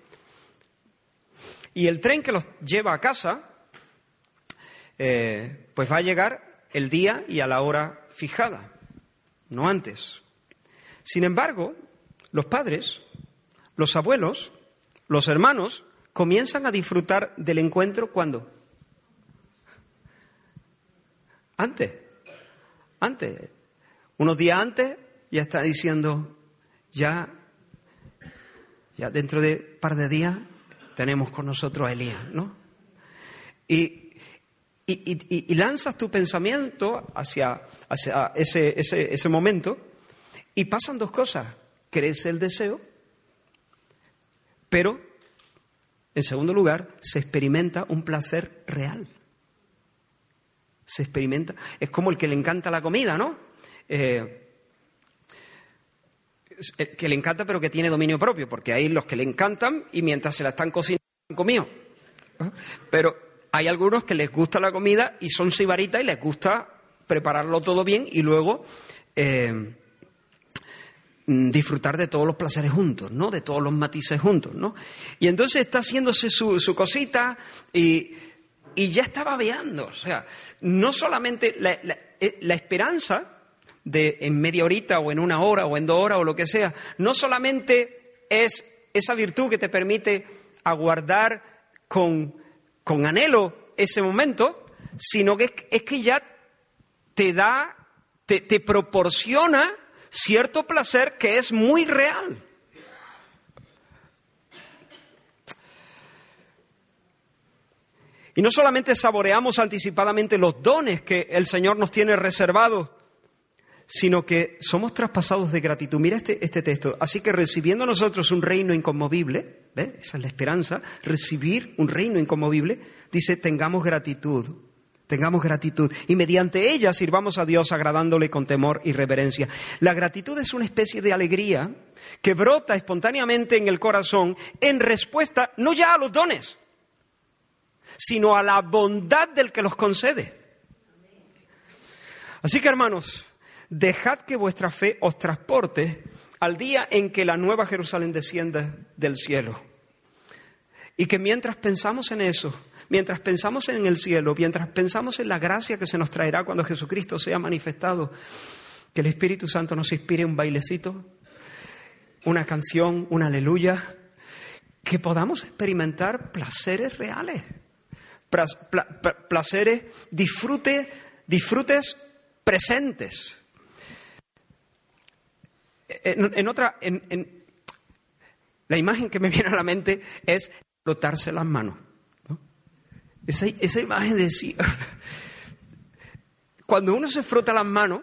Y el tren que los lleva a casa, eh, pues va a llegar el día y a la hora fijada, no antes. Sin embargo, los padres, los abuelos, los hermanos, comienzan a disfrutar del encuentro cuando? Antes, antes, unos días antes ya está diciendo, ya, ya dentro de un par de días tenemos con nosotros a Elías, ¿no? Y, y, lanzas tu pensamiento hacia, hacia ese, ese, ese momento y pasan dos cosas. Crece el deseo, pero, en segundo lugar, se experimenta un placer real. Se experimenta, es como el que le encanta la comida, ¿no? Eh, que le encanta pero que tiene dominio propio, porque hay los que le encantan y mientras se la están cocinando han comido. Pero hay algunos que les gusta la comida y son sibaritas y les gusta prepararlo todo bien y luego eh, disfrutar de todos los placeres juntos, ¿no? De todos los matices juntos, ¿no? Y entonces está haciéndose su, cosita y, ya está babeando. O sea, no solamente la, eh, la esperanza de en media horita o en una hora o en dos horas o lo que sea, no solamente es esa virtud que te permite aguardar con, con anhelo ese momento, sino que es, que ya te da, te, te proporciona cierto placer que es muy real. Y no solamente saboreamos anticipadamente los dones que el Señor nos tiene reservados, sino que somos traspasados de gratitud. Mira este, este texto. Así que recibiendo nosotros un reino inconmovible, ¿ves? esa es la esperanza, recibir un reino inconmovible, dice, tengamos gratitud, tengamos gratitud y mediante ella sirvamos a Dios agradándole con temor y reverencia. La gratitud es una especie de alegría que brota espontáneamente en el corazón en respuesta no ya a los dones, sino a la bondad del que los concede. Así que hermanos, dejad que vuestra fe os transporte al día en que la nueva Jerusalén descienda del cielo. Y que mientras pensamos en eso, mientras pensamos en el cielo, mientras pensamos en la gracia que se nos traerá cuando Jesucristo sea manifestado, que el Espíritu Santo nos inspire un bailecito, una canción, una aleluya, que podamos experimentar placeres reales, placeres, disfrute, disfrutes presentes en, otra, en, la imagen que me viene a la mente es frotarse las manos. Esa, esa, imagen de sí. Cuando uno se frota las manos,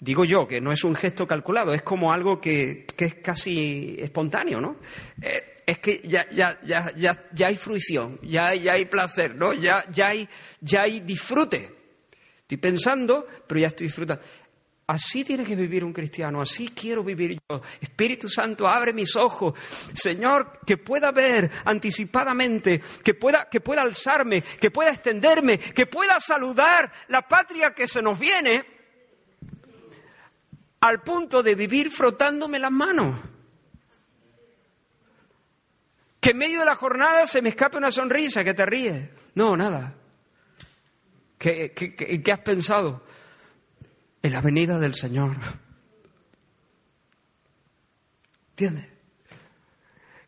digo yo que no es un gesto calculado, es como algo que, es casi espontáneo, ¿no? Eh, es que ya, ya, ya, ya, ya hay fruición, ya, ya hay placer, ¿no? Ya, ya, hay, ya hay disfrute. Estoy pensando, pero ya estoy disfrutando. Así tiene que vivir un cristiano, así quiero vivir yo. Espíritu Santo, abre mis ojos. Señor, que pueda ver anticipadamente, que pueda, que pueda alzarme, que pueda extenderme, que pueda saludar la patria que se nos viene al punto de vivir frotándome las manos. Que en medio de la jornada se me escape una sonrisa, que te ríes. No, nada. ¿Qué, qué, has pensado? en la venida del Señor. ¿Entiendes?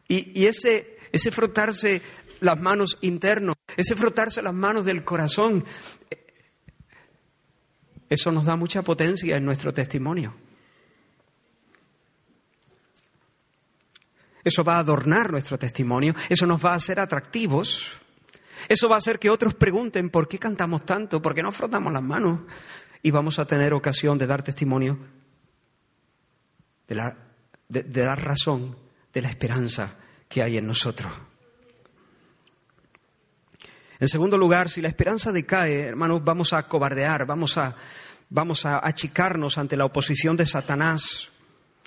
Y, y, ese, ese frotarse las manos internos, ese frotarse las manos del corazón, eso nos da mucha potencia en nuestro testimonio. Eso va a adornar nuestro testimonio, eso nos va a hacer atractivos, eso va a hacer que otros pregunten por qué cantamos tanto, por qué no frotamos las manos, y vamos a tener ocasión de dar testimonio, de, dar razón de la esperanza que hay en nosotros. En segundo lugar, si la esperanza decae, hermanos, vamos a cobardear, vamos a, vamos a achicarnos ante la oposición de Satanás,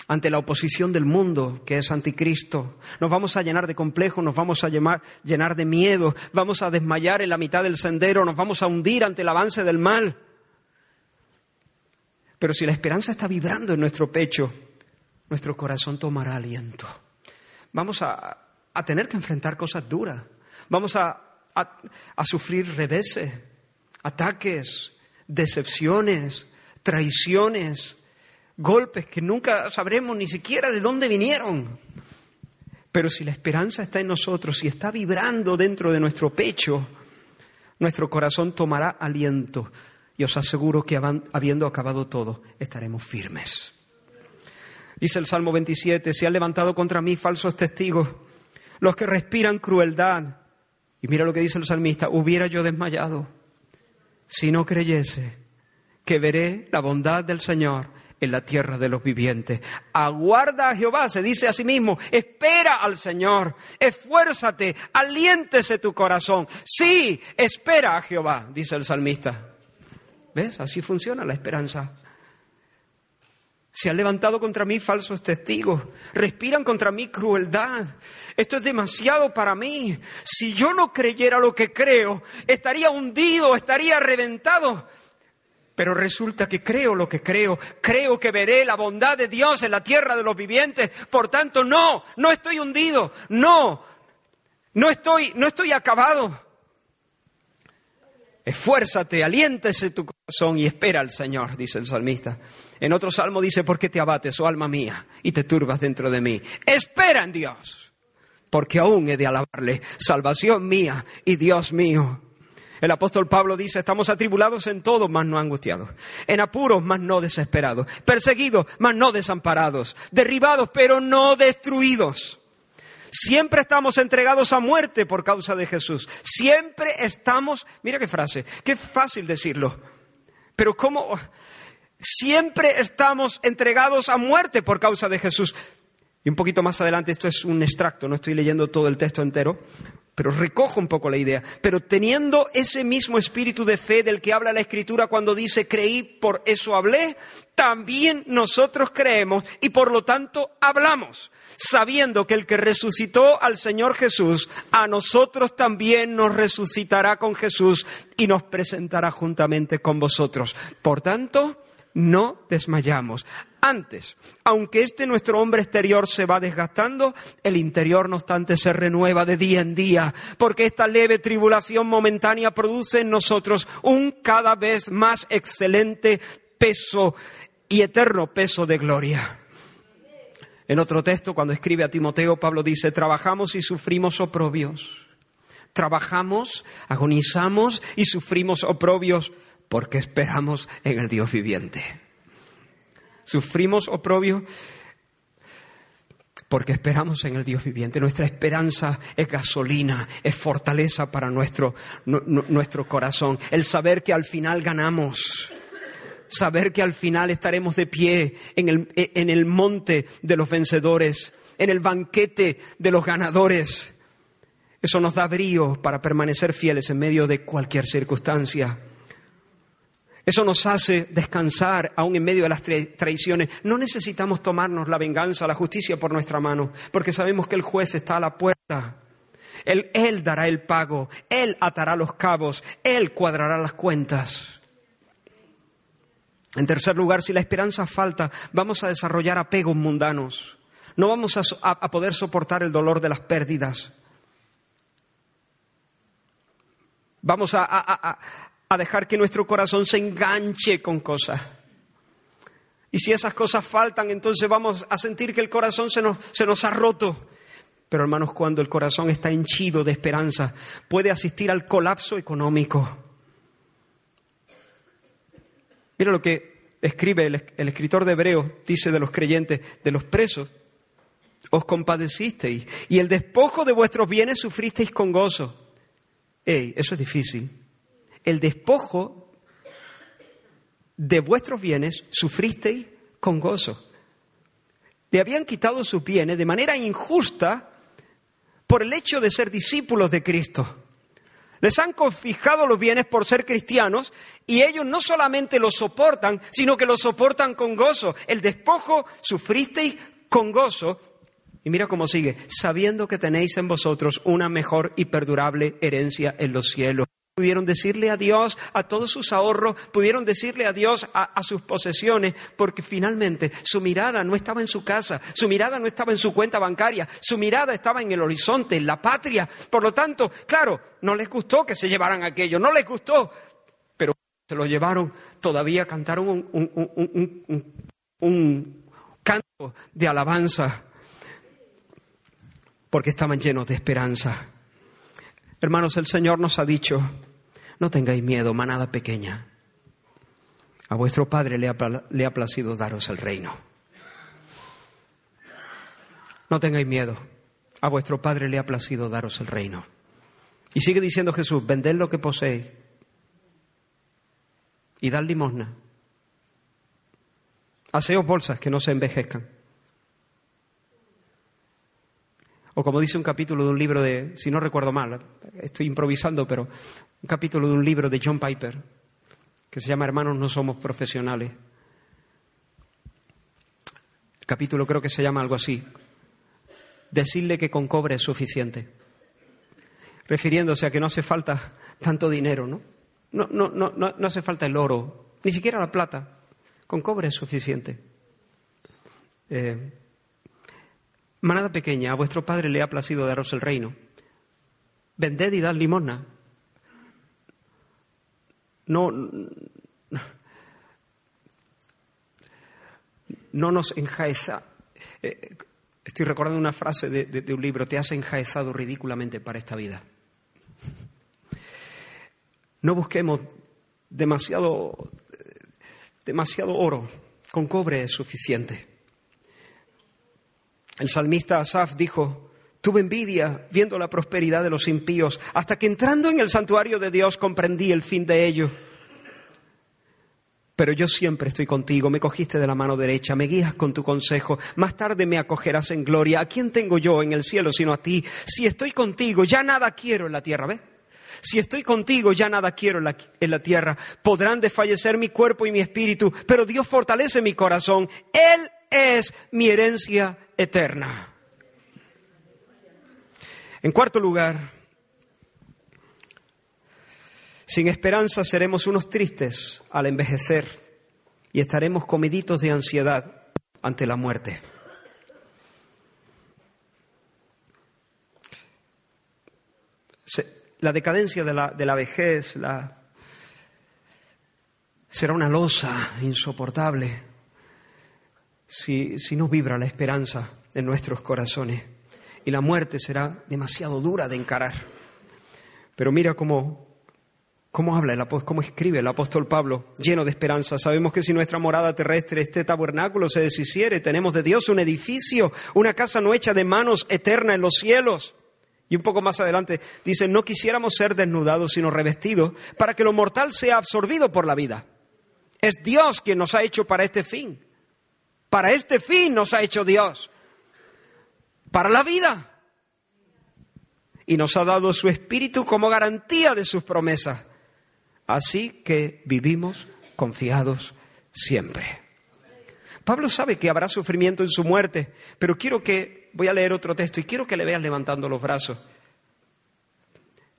ante la oposición del mundo, que es anticristo. Nos vamos a llenar de complejos, nos vamos a llenar de miedo, vamos a desmayar en la mitad del sendero, nos vamos a hundir ante el avance del mal. Pero si la esperanza está vibrando en nuestro pecho, nuestro corazón tomará aliento. Vamos a, tener que enfrentar cosas duras. Vamos a, a sufrir reveses, ataques, decepciones, traiciones, golpes que nunca sabremos ni siquiera de dónde vinieron. Pero si la esperanza está en nosotros y está vibrando dentro de nuestro pecho, nuestro corazón tomará aliento y os aseguro que habiendo acabado todo, estaremos firmes. Dice el Salmo 27, se han levantado contra mí falsos testigos, los que respiran crueldad. Y mira lo que dice el salmista, hubiera yo desmayado si no creyese que veré la bondad del Señor en la tierra de los vivientes. Aguarda a Jehová, se dice a sí mismo, espera al Señor, esfuérzate, aliéntese tu corazón. Sí, espera a Jehová, dice el salmista. ¿Ves? Así funciona la esperanza. Se han levantado contra mí falsos testigos, respiran contra mí crueldad. Esto es demasiado para mí. Si yo no creyera lo que creo, estaría hundido, estaría reventado. Pero resulta que creo lo que creo, creo que veré la bondad de Dios en la tierra de los vivientes. Por tanto, no, no estoy hundido, no, no estoy, no estoy acabado. Esfuérzate, aliéntese tu corazón y espera al Señor, dice el salmista. En otro salmo dice, ¿por qué te abates, oh alma mía, y te turbas dentro de mí? Espera en Dios, porque aún he de alabarle, salvación mía y Dios mío. El apóstol Pablo dice, estamos atribulados en todo, mas no angustiados, en apuros, mas no desesperados, perseguidos, mas no desamparados, derribados, pero no destruidos. Siempre estamos entregados a muerte por causa de Jesús. Siempre estamos, mira qué frase, qué fácil decirlo, pero cómo, siempre estamos entregados a muerte por causa de Jesús. Y un poquito más adelante, esto es un extracto, no estoy leyendo todo el texto entero, pero recojo un poco la idea. Pero teniendo ese mismo espíritu de fe del que habla la Escritura cuando dice creí, por eso hablé, también nosotros creemos y por lo tanto hablamos, sabiendo que el que resucitó al Señor Jesús, a nosotros también nos resucitará con Jesús y nos presentará juntamente con vosotros. Por tanto, no desmayamos. Antes, aunque este nuestro hombre exterior se va desgastando, el interior no obstante se renueva de día en día, porque esta leve tribulación momentánea produce en nosotros un cada vez más excelente peso y eterno peso de gloria. En otro texto, cuando escribe a Timoteo, Pablo dice, trabajamos y sufrimos oprobios. Trabajamos, agonizamos y sufrimos oprobios porque esperamos en el Dios viviente sufrimos oprobio porque esperamos en el Dios viviente. Nuestra esperanza es gasolina, es fortaleza para nuestro, nuestro corazón. El saber que al final ganamos, saber que al final estaremos de pie en el, en el monte de los vencedores, en el banquete de los ganadores. Eso nos da brío para permanecer fieles en medio de cualquier circunstancia. Eso nos hace descansar aún en medio de las traiciones. No necesitamos tomarnos la venganza, la justicia por nuestra mano, porque sabemos que el juez está a la puerta. Él, dará el pago, Él atará los cabos, Él cuadrará las cuentas. En tercer lugar, si la esperanza falta, vamos a desarrollar apegos mundanos. No vamos a poder soportar el dolor de las pérdidas. Vamos a, a dejar que nuestro corazón se enganche con cosas. Y si esas cosas faltan, entonces vamos a sentir que el corazón se nos, se nos ha roto. Pero hermanos, cuando el corazón está henchido de esperanza, puede asistir al colapso económico. Mira lo que escribe el, el escritor de Hebreos, dice de los creyentes, de los presos. Os compadecisteis y el despojo de vuestros bienes sufristeis con gozo. Ey, eso es difícil el despojo de vuestros bienes sufristeis con gozo. Le habían quitado sus bienes de manera injusta por el hecho de ser discípulos de Cristo. Les han confiscado los bienes por ser cristianos y ellos no solamente lo soportan, sino que lo soportan con gozo. El despojo sufristeis con gozo. Y mira cómo sigue, sabiendo que tenéis en vosotros una mejor y perdurable herencia en los cielos pudieron decirle adiós a todos sus ahorros, pudieron decirle adiós a, a, sus posesiones, porque finalmente su mirada no estaba en su casa, su mirada no estaba en su cuenta bancaria, su mirada estaba en el horizonte, en la patria. Por lo tanto, claro, no les gustó que se llevaran aquello, no les gustó, pero se lo llevaron, todavía cantaron un, un, un, un canto de alabanza. porque estaban llenos de esperanza. Hermanos, el Señor nos ha dicho, no tengáis miedo, manada pequeña. A vuestro Padre le ha, placido daros el reino. No tengáis miedo, a vuestro Padre le ha placido daros el reino. Y sigue diciendo Jesús, vended lo que poseéis y dad limosna. Haceos bolsas que no se envejezcan. O como dice un capítulo de un libro de, si no recuerdo mal, estoy improvisando, pero un capítulo de un libro de John Piper, que se llama Hermanos no somos profesionales. El capítulo creo que se llama algo así. Decirle que con cobre es suficiente. Refiriéndose a que no hace falta tanto dinero, ¿no? No, no, no, no, hace falta el oro, ni siquiera la plata. Con cobre es suficiente. Eh, manada pequeña, a vuestro padre le ha placido daros el reino. Vended y dad limosna. No, no nos enjaeza. Eh, estoy recordando una frase de, de, un libro, te has enjaezado ridículamente para esta vida. No busquemos demasiado, demasiado oro, con cobre es suficiente. El salmista Asaf dijo, tuve envidia viendo la prosperidad de los impíos, hasta que entrando en el santuario de Dios comprendí el fin de ello. Pero yo siempre estoy contigo, me cogiste de la mano derecha, me guías con tu consejo, más tarde me acogerás en gloria. ¿A quién tengo yo en el cielo sino a ti? Si estoy contigo, ya nada quiero en la tierra, ¿ves? Si estoy contigo, ya nada quiero en la, tierra. Podrán desfallecer mi cuerpo y mi espíritu, pero Dios fortalece mi corazón. Él es mi herencia eterna. En cuarto lugar, sin esperanza seremos unos tristes al envejecer y estaremos comiditos de ansiedad ante la muerte. la decadencia de la, de la vejez será una losa insoportable si, si no vibra la esperanza en nuestros corazones. Y la muerte será demasiado dura de encarar. Pero mira cómo, cómo habla el apóstol, cómo escribe el apóstol Pablo, lleno de esperanza. Sabemos que si nuestra morada terrestre, este tabernáculo se deshiciere, tenemos de Dios un edificio, una casa no hecha de manos eterna en los cielos. Y un poco más adelante dice, no quisiéramos ser desnudados, sino revestidos, para que lo mortal sea absorbido por la vida. Es Dios quien nos ha hecho para este fin. Para este fin nos ha hecho Dios. Para la vida. Y nos ha dado su espíritu como garantía de sus promesas. Así que vivimos confiados siempre. Pablo sabe que habrá sufrimiento en su muerte, pero quiero que, voy a leer otro texto y quiero que le vean levantando los brazos.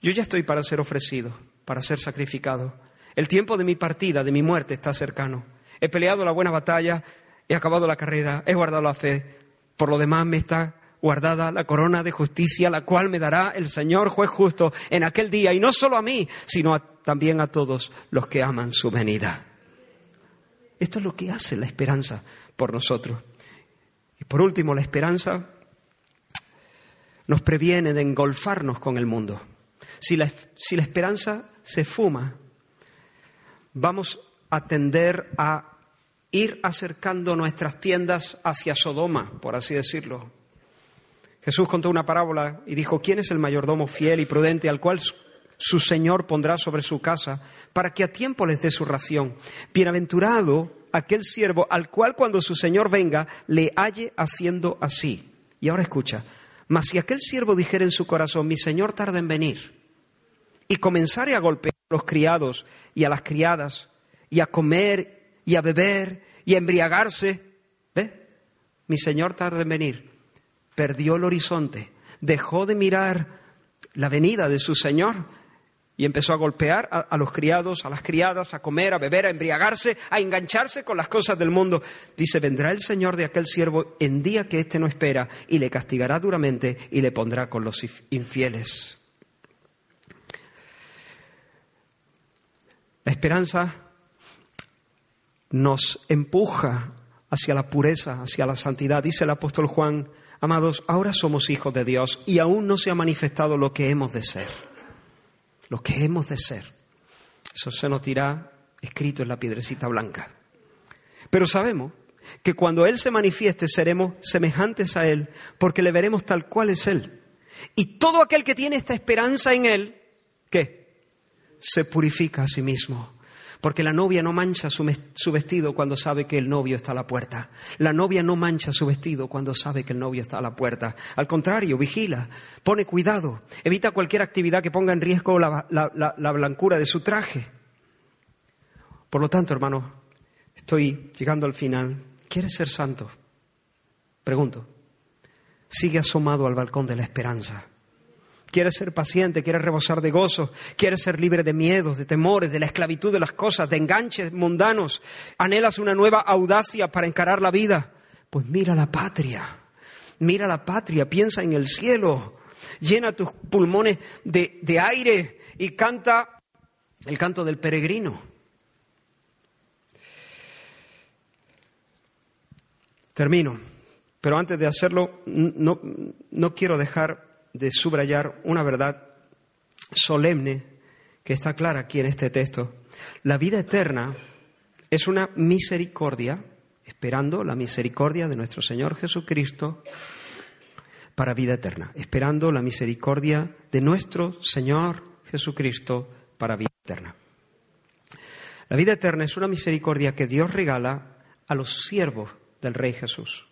Yo ya estoy para ser ofrecido, para ser sacrificado. El tiempo de mi partida, de mi muerte, está cercano. He peleado la buena batalla, he acabado la carrera, he guardado la fe. Por lo demás me está guardada la corona de justicia, la cual me dará el Señor juez justo en aquel día, y no solo a mí, sino también a todos los que aman su venida. Esto es lo que hace la esperanza por nosotros. Y por último, la esperanza nos previene de engolfarnos con el mundo. Si la, si la esperanza se fuma, vamos a tender a ir acercando nuestras tiendas hacia Sodoma, por así decirlo. Jesús contó una parábola y dijo, ¿quién es el mayordomo fiel y prudente al cual su Señor pondrá sobre su casa, para que a tiempo les dé su ración. Bienaventurado aquel siervo al cual cuando su Señor venga le halle haciendo así. Y ahora escucha, mas si aquel siervo dijera en su corazón, mi Señor tarda en venir, y comenzare a golpear a los criados y a las criadas, y a comer y a beber y a embriagarse, ¿ve? Mi Señor tarda en venir. Perdió el horizonte, dejó de mirar la venida de su Señor y empezó a golpear a, los criados, a las criadas, a comer, a beber, a embriagarse, a engancharse con las cosas del mundo. Dice, vendrá el Señor de aquel siervo en día que éste no espera y le castigará duramente y le pondrá con los infieles. La esperanza nos empuja hacia la pureza, hacia la santidad. Dice el apóstol Juan, Amados, ahora somos hijos de Dios y aún no se ha manifestado lo que hemos de ser. Lo que hemos de ser. Eso se nos dirá escrito en la piedrecita blanca. Pero sabemos que cuando Él se manifieste seremos semejantes a Él porque le veremos tal cual es Él. Y todo aquel que tiene esta esperanza en Él, ¿qué? Se purifica a sí mismo porque la novia no mancha su, vestido cuando sabe que el novio está a la puerta. La novia no mancha su vestido cuando sabe que el novio está a la puerta. Al contrario, vigila, pone cuidado, evita cualquier actividad que ponga en riesgo la, la blancura de su traje. Por lo tanto, hermano, estoy llegando al final. ¿Quieres ser santo? Pregunto. Sigue asomado al balcón de la esperanza. Quieres ser paciente, quieres rebosar de gozo, quieres ser libre de miedos, de temores, de la esclavitud de las cosas, de enganches mundanos. Anhelas una nueva audacia para encarar la vida. Pues mira la patria, mira la patria, piensa en el cielo, llena tus pulmones de, de aire y canta el canto del peregrino. Termino, pero antes de hacerlo no, no quiero dejar de subrayar una verdad solemne que está clara aquí en este texto. La vida eterna es una misericordia, esperando la misericordia de nuestro Señor Jesucristo para vida eterna, esperando la misericordia de nuestro Señor Jesucristo para vida eterna. La vida eterna es una misericordia que Dios regala a los siervos del Rey Jesús.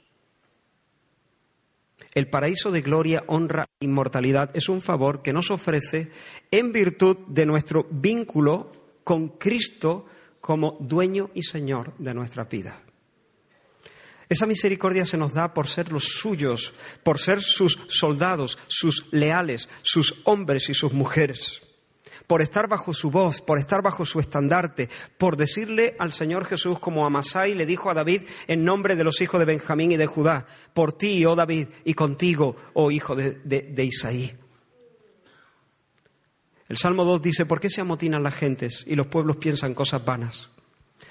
El paraíso de gloria, honra e inmortalidad es un favor que nos ofrece en virtud de nuestro vínculo con Cristo como dueño y Señor de nuestra vida. Esa misericordia se nos da por ser los suyos, por ser sus soldados, sus leales, sus hombres y sus mujeres por estar bajo su voz, por estar bajo su estandarte, por decirle al Señor Jesús como Amasai le dijo a David en nombre de los hijos de Benjamín y de Judá, por ti, oh David, y contigo, oh hijo de, de Isaí. El Salmo 2 dice, ¿por qué se amotinan las gentes y los pueblos piensan cosas vanas?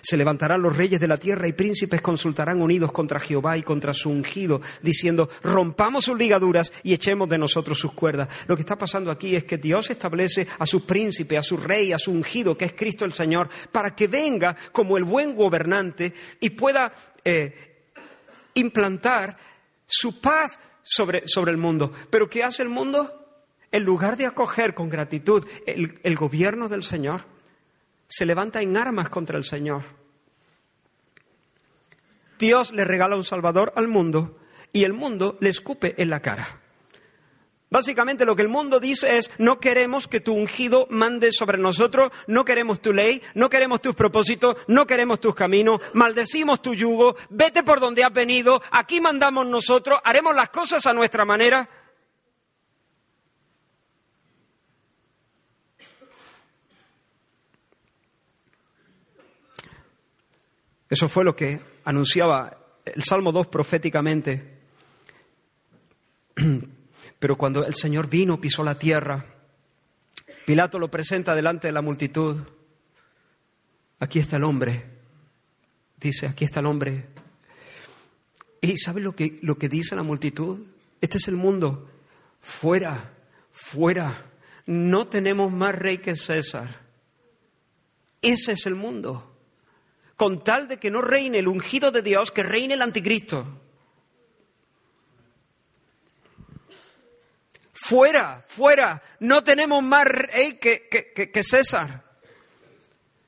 Se levantarán los reyes de la tierra y príncipes consultarán unidos contra Jehová y contra su ungido, diciendo, rompamos sus ligaduras y echemos de nosotros sus cuerdas. Lo que está pasando aquí es que Dios establece a su príncipe, a su rey, a su ungido, que es Cristo el Señor, para que venga como el buen gobernante y pueda eh, implantar su paz sobre, sobre, el mundo. Pero ¿qué hace el mundo? En lugar de acoger con gratitud el gobierno del Señor, se levanta en armas contra el Señor. Dios le regala un Salvador al mundo y el mundo le escupe en la cara. Básicamente lo que el mundo dice es, no queremos que tu ungido mande sobre nosotros, no queremos tu ley, no queremos tus propósitos, no queremos tus caminos, maldecimos tu yugo, vete por donde has venido, aquí mandamos nosotros, haremos las cosas a nuestra manera. Eso fue lo que anunciaba el Salmo 2 proféticamente. Pero cuando el Señor vino, pisó la tierra, Pilato lo presenta delante de la multitud. Aquí está el hombre. Dice, aquí está el hombre. ¿Y sabe lo que, lo que dice la multitud? Este es el mundo. Fuera, fuera. No tenemos más rey que César. Ese es el mundo con tal de que no reine el ungido de Dios, que reine el anticristo. Fuera, fuera, no tenemos más rey que, que, César.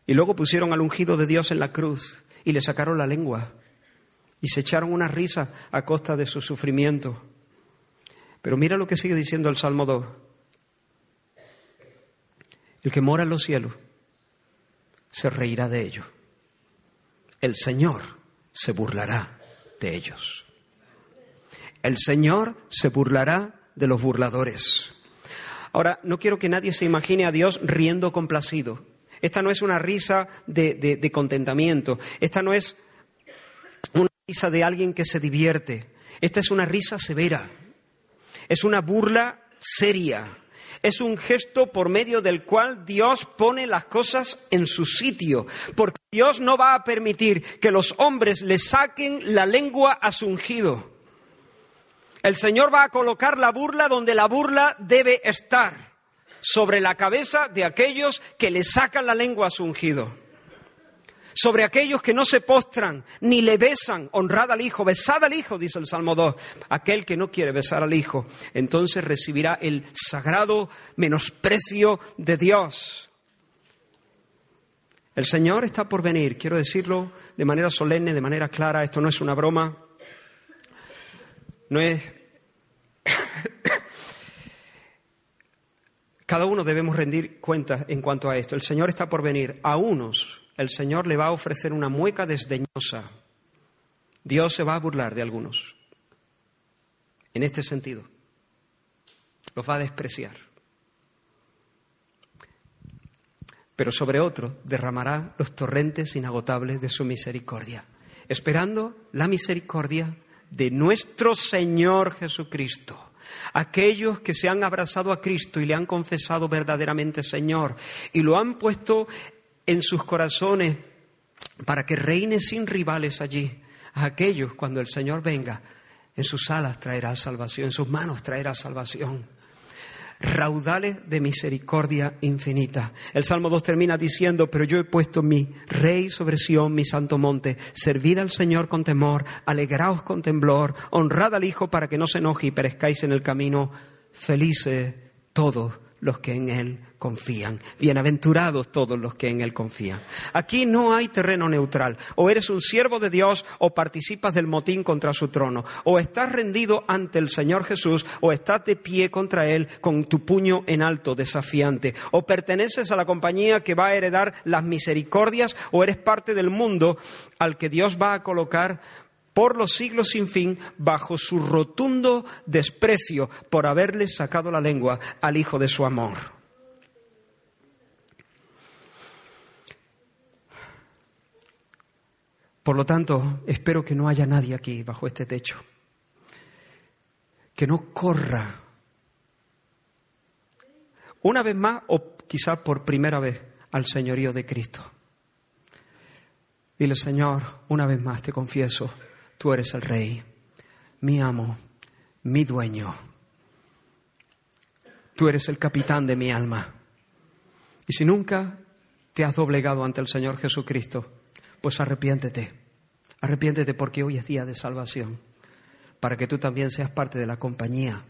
Y luego pusieron al ungido de Dios en la cruz y le sacaron la lengua y se echaron una risa a costa de su sufrimiento. Pero mira lo que sigue diciendo el Salmo 2. El que mora en los cielos se reirá de ellos el Señor se burlará de ellos. El Señor se burlará de los burladores. Ahora, no quiero que nadie se imagine a Dios riendo complacido. Esta no es una risa de, contentamiento. Esta no es una risa de alguien que se divierte. Esta es una risa severa. Es una burla seria. Es un gesto por medio del cual Dios pone las cosas en su sitio, porque Dios no va a permitir que los hombres le saquen la lengua a su ungido. El Señor va a colocar la burla donde la burla debe estar, sobre la cabeza de aquellos que le sacan la lengua a su ungido sobre aquellos que no se postran ni le besan, honrad al Hijo, besad al Hijo, dice el Salmo 2. Aquel que no quiere besar al Hijo, entonces recibirá el sagrado menosprecio de Dios. El Señor está por venir, quiero decirlo de manera solemne, de manera clara, esto no es una broma, no es... Cada uno debemos rendir cuentas en cuanto a esto. El Señor está por venir. A unos el Señor le va a ofrecer una mueca desdeñosa. Dios se va a burlar de algunos. En este sentido, los va a despreciar. Pero sobre otros derramará los torrentes inagotables de su misericordia, esperando la misericordia de nuestro Señor Jesucristo. Aquellos que se han abrazado a Cristo y le han confesado verdaderamente Señor y lo han puesto en sus corazones para que reine sin rivales allí. A aquellos, cuando el Señor venga, en sus alas traerá salvación, en sus manos traerá salvación. Raudales de misericordia infinita. El Salmo 2 termina diciendo, pero yo he puesto mi rey sobre Sión, mi santo monte. Servid al Señor con temor, alegraos con temblor, honrad al Hijo para que no se enoje y perezcáis en el camino. Felices todos los que en Él confían. Bienaventurados todos los que en Él confían. Aquí no hay terreno neutral. O eres un siervo de Dios o participas del motín contra su trono. O estás rendido ante el Señor Jesús o estás de pie contra Él con tu puño en alto, desafiante. O perteneces a la compañía que va a heredar las misericordias o eres parte del mundo al que Dios va a colocar por los siglos sin fin bajo su rotundo desprecio por haberle sacado la lengua al Hijo de su amor. Por lo tanto, espero que no haya nadie aquí bajo este techo que no corra una vez más o quizá por primera vez al señorío de Cristo. Dile, Señor, una vez más te confieso Tú eres el rey, mi amo, mi dueño. Tú eres el capitán de mi alma. Y si nunca te has doblegado ante el Señor Jesucristo, pues arrepiéntete. Arrepiéntete porque hoy es día de salvación, para que tú también seas parte de la compañía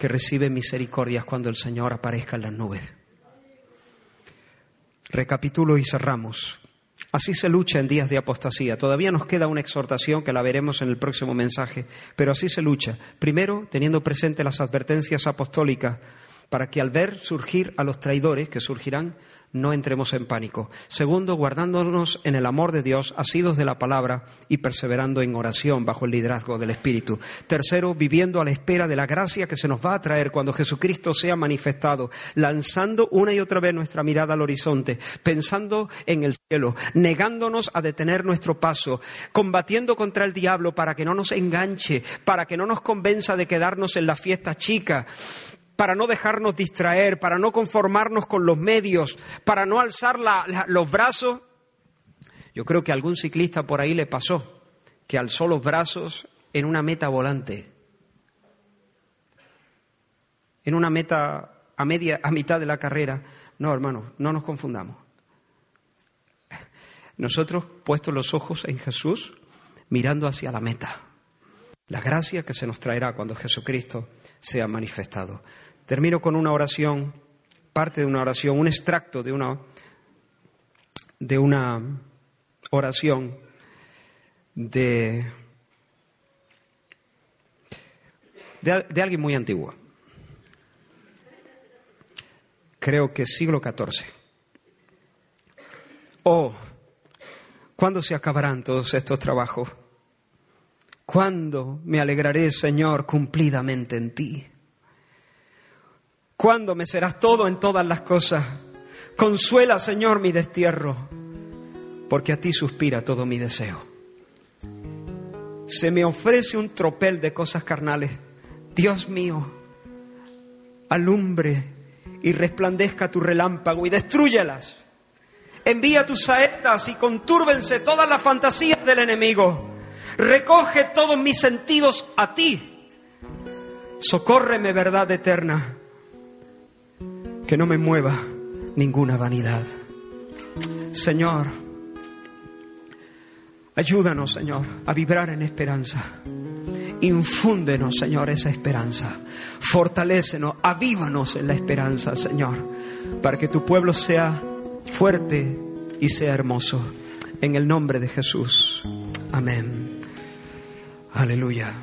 que recibe misericordias cuando el Señor aparezca en las nubes. Recapitulo y cerramos. Así se lucha en días de apostasía. Todavía nos queda una exhortación que la veremos en el próximo mensaje, pero así se lucha. Primero, teniendo presente las advertencias apostólicas para que al ver surgir a los traidores, que surgirán, no entremos en pánico. Segundo, guardándonos en el amor de Dios, asidos de la palabra y perseverando en oración bajo el liderazgo del Espíritu. Tercero, viviendo a la espera de la gracia que se nos va a traer cuando Jesucristo sea manifestado, lanzando una y otra vez nuestra mirada al horizonte, pensando en el cielo, negándonos a detener nuestro paso, combatiendo contra el diablo para que no nos enganche, para que no nos convenza de quedarnos en la fiesta chica para no dejarnos distraer, para no conformarnos con los medios, para no alzar los brazos. Yo creo que a algún ciclista por ahí le pasó que alzó los brazos en una meta volante, en una meta a, media, a mitad de la carrera. No, hermano, no nos confundamos. Nosotros, puestos los ojos en Jesús, mirando hacia la meta, la gracia que se nos traerá cuando Jesucristo sea manifestado. Termino con una oración, parte de una oración, un extracto de una, de una oración de, de, alguien muy antiguo. Creo que siglo XIV. Oh, ¿cuándo se acabarán todos estos trabajos? ¿Cuándo me alegraré, Señor, cumplidamente en ti? ¿Cuándo me serás todo en todas las cosas? Consuela, Señor, mi destierro, porque a ti suspira todo mi deseo. Se me ofrece un tropel de cosas carnales. Dios mío, alumbre y resplandezca tu relámpago y destruyelas. Envía tus saetas y contúrbense todas las fantasías del enemigo. Recoge todos mis sentidos a ti Socórreme, verdad eterna, que no me mueva ninguna vanidad. Señor, ayúdanos, Señor, a vibrar en esperanza. Infúndenos, Señor, esa esperanza. Fortalécenos, avívanos en la esperanza, Señor, para que tu pueblo sea fuerte y sea hermoso. En el nombre de Jesús. Amén. Aleluya.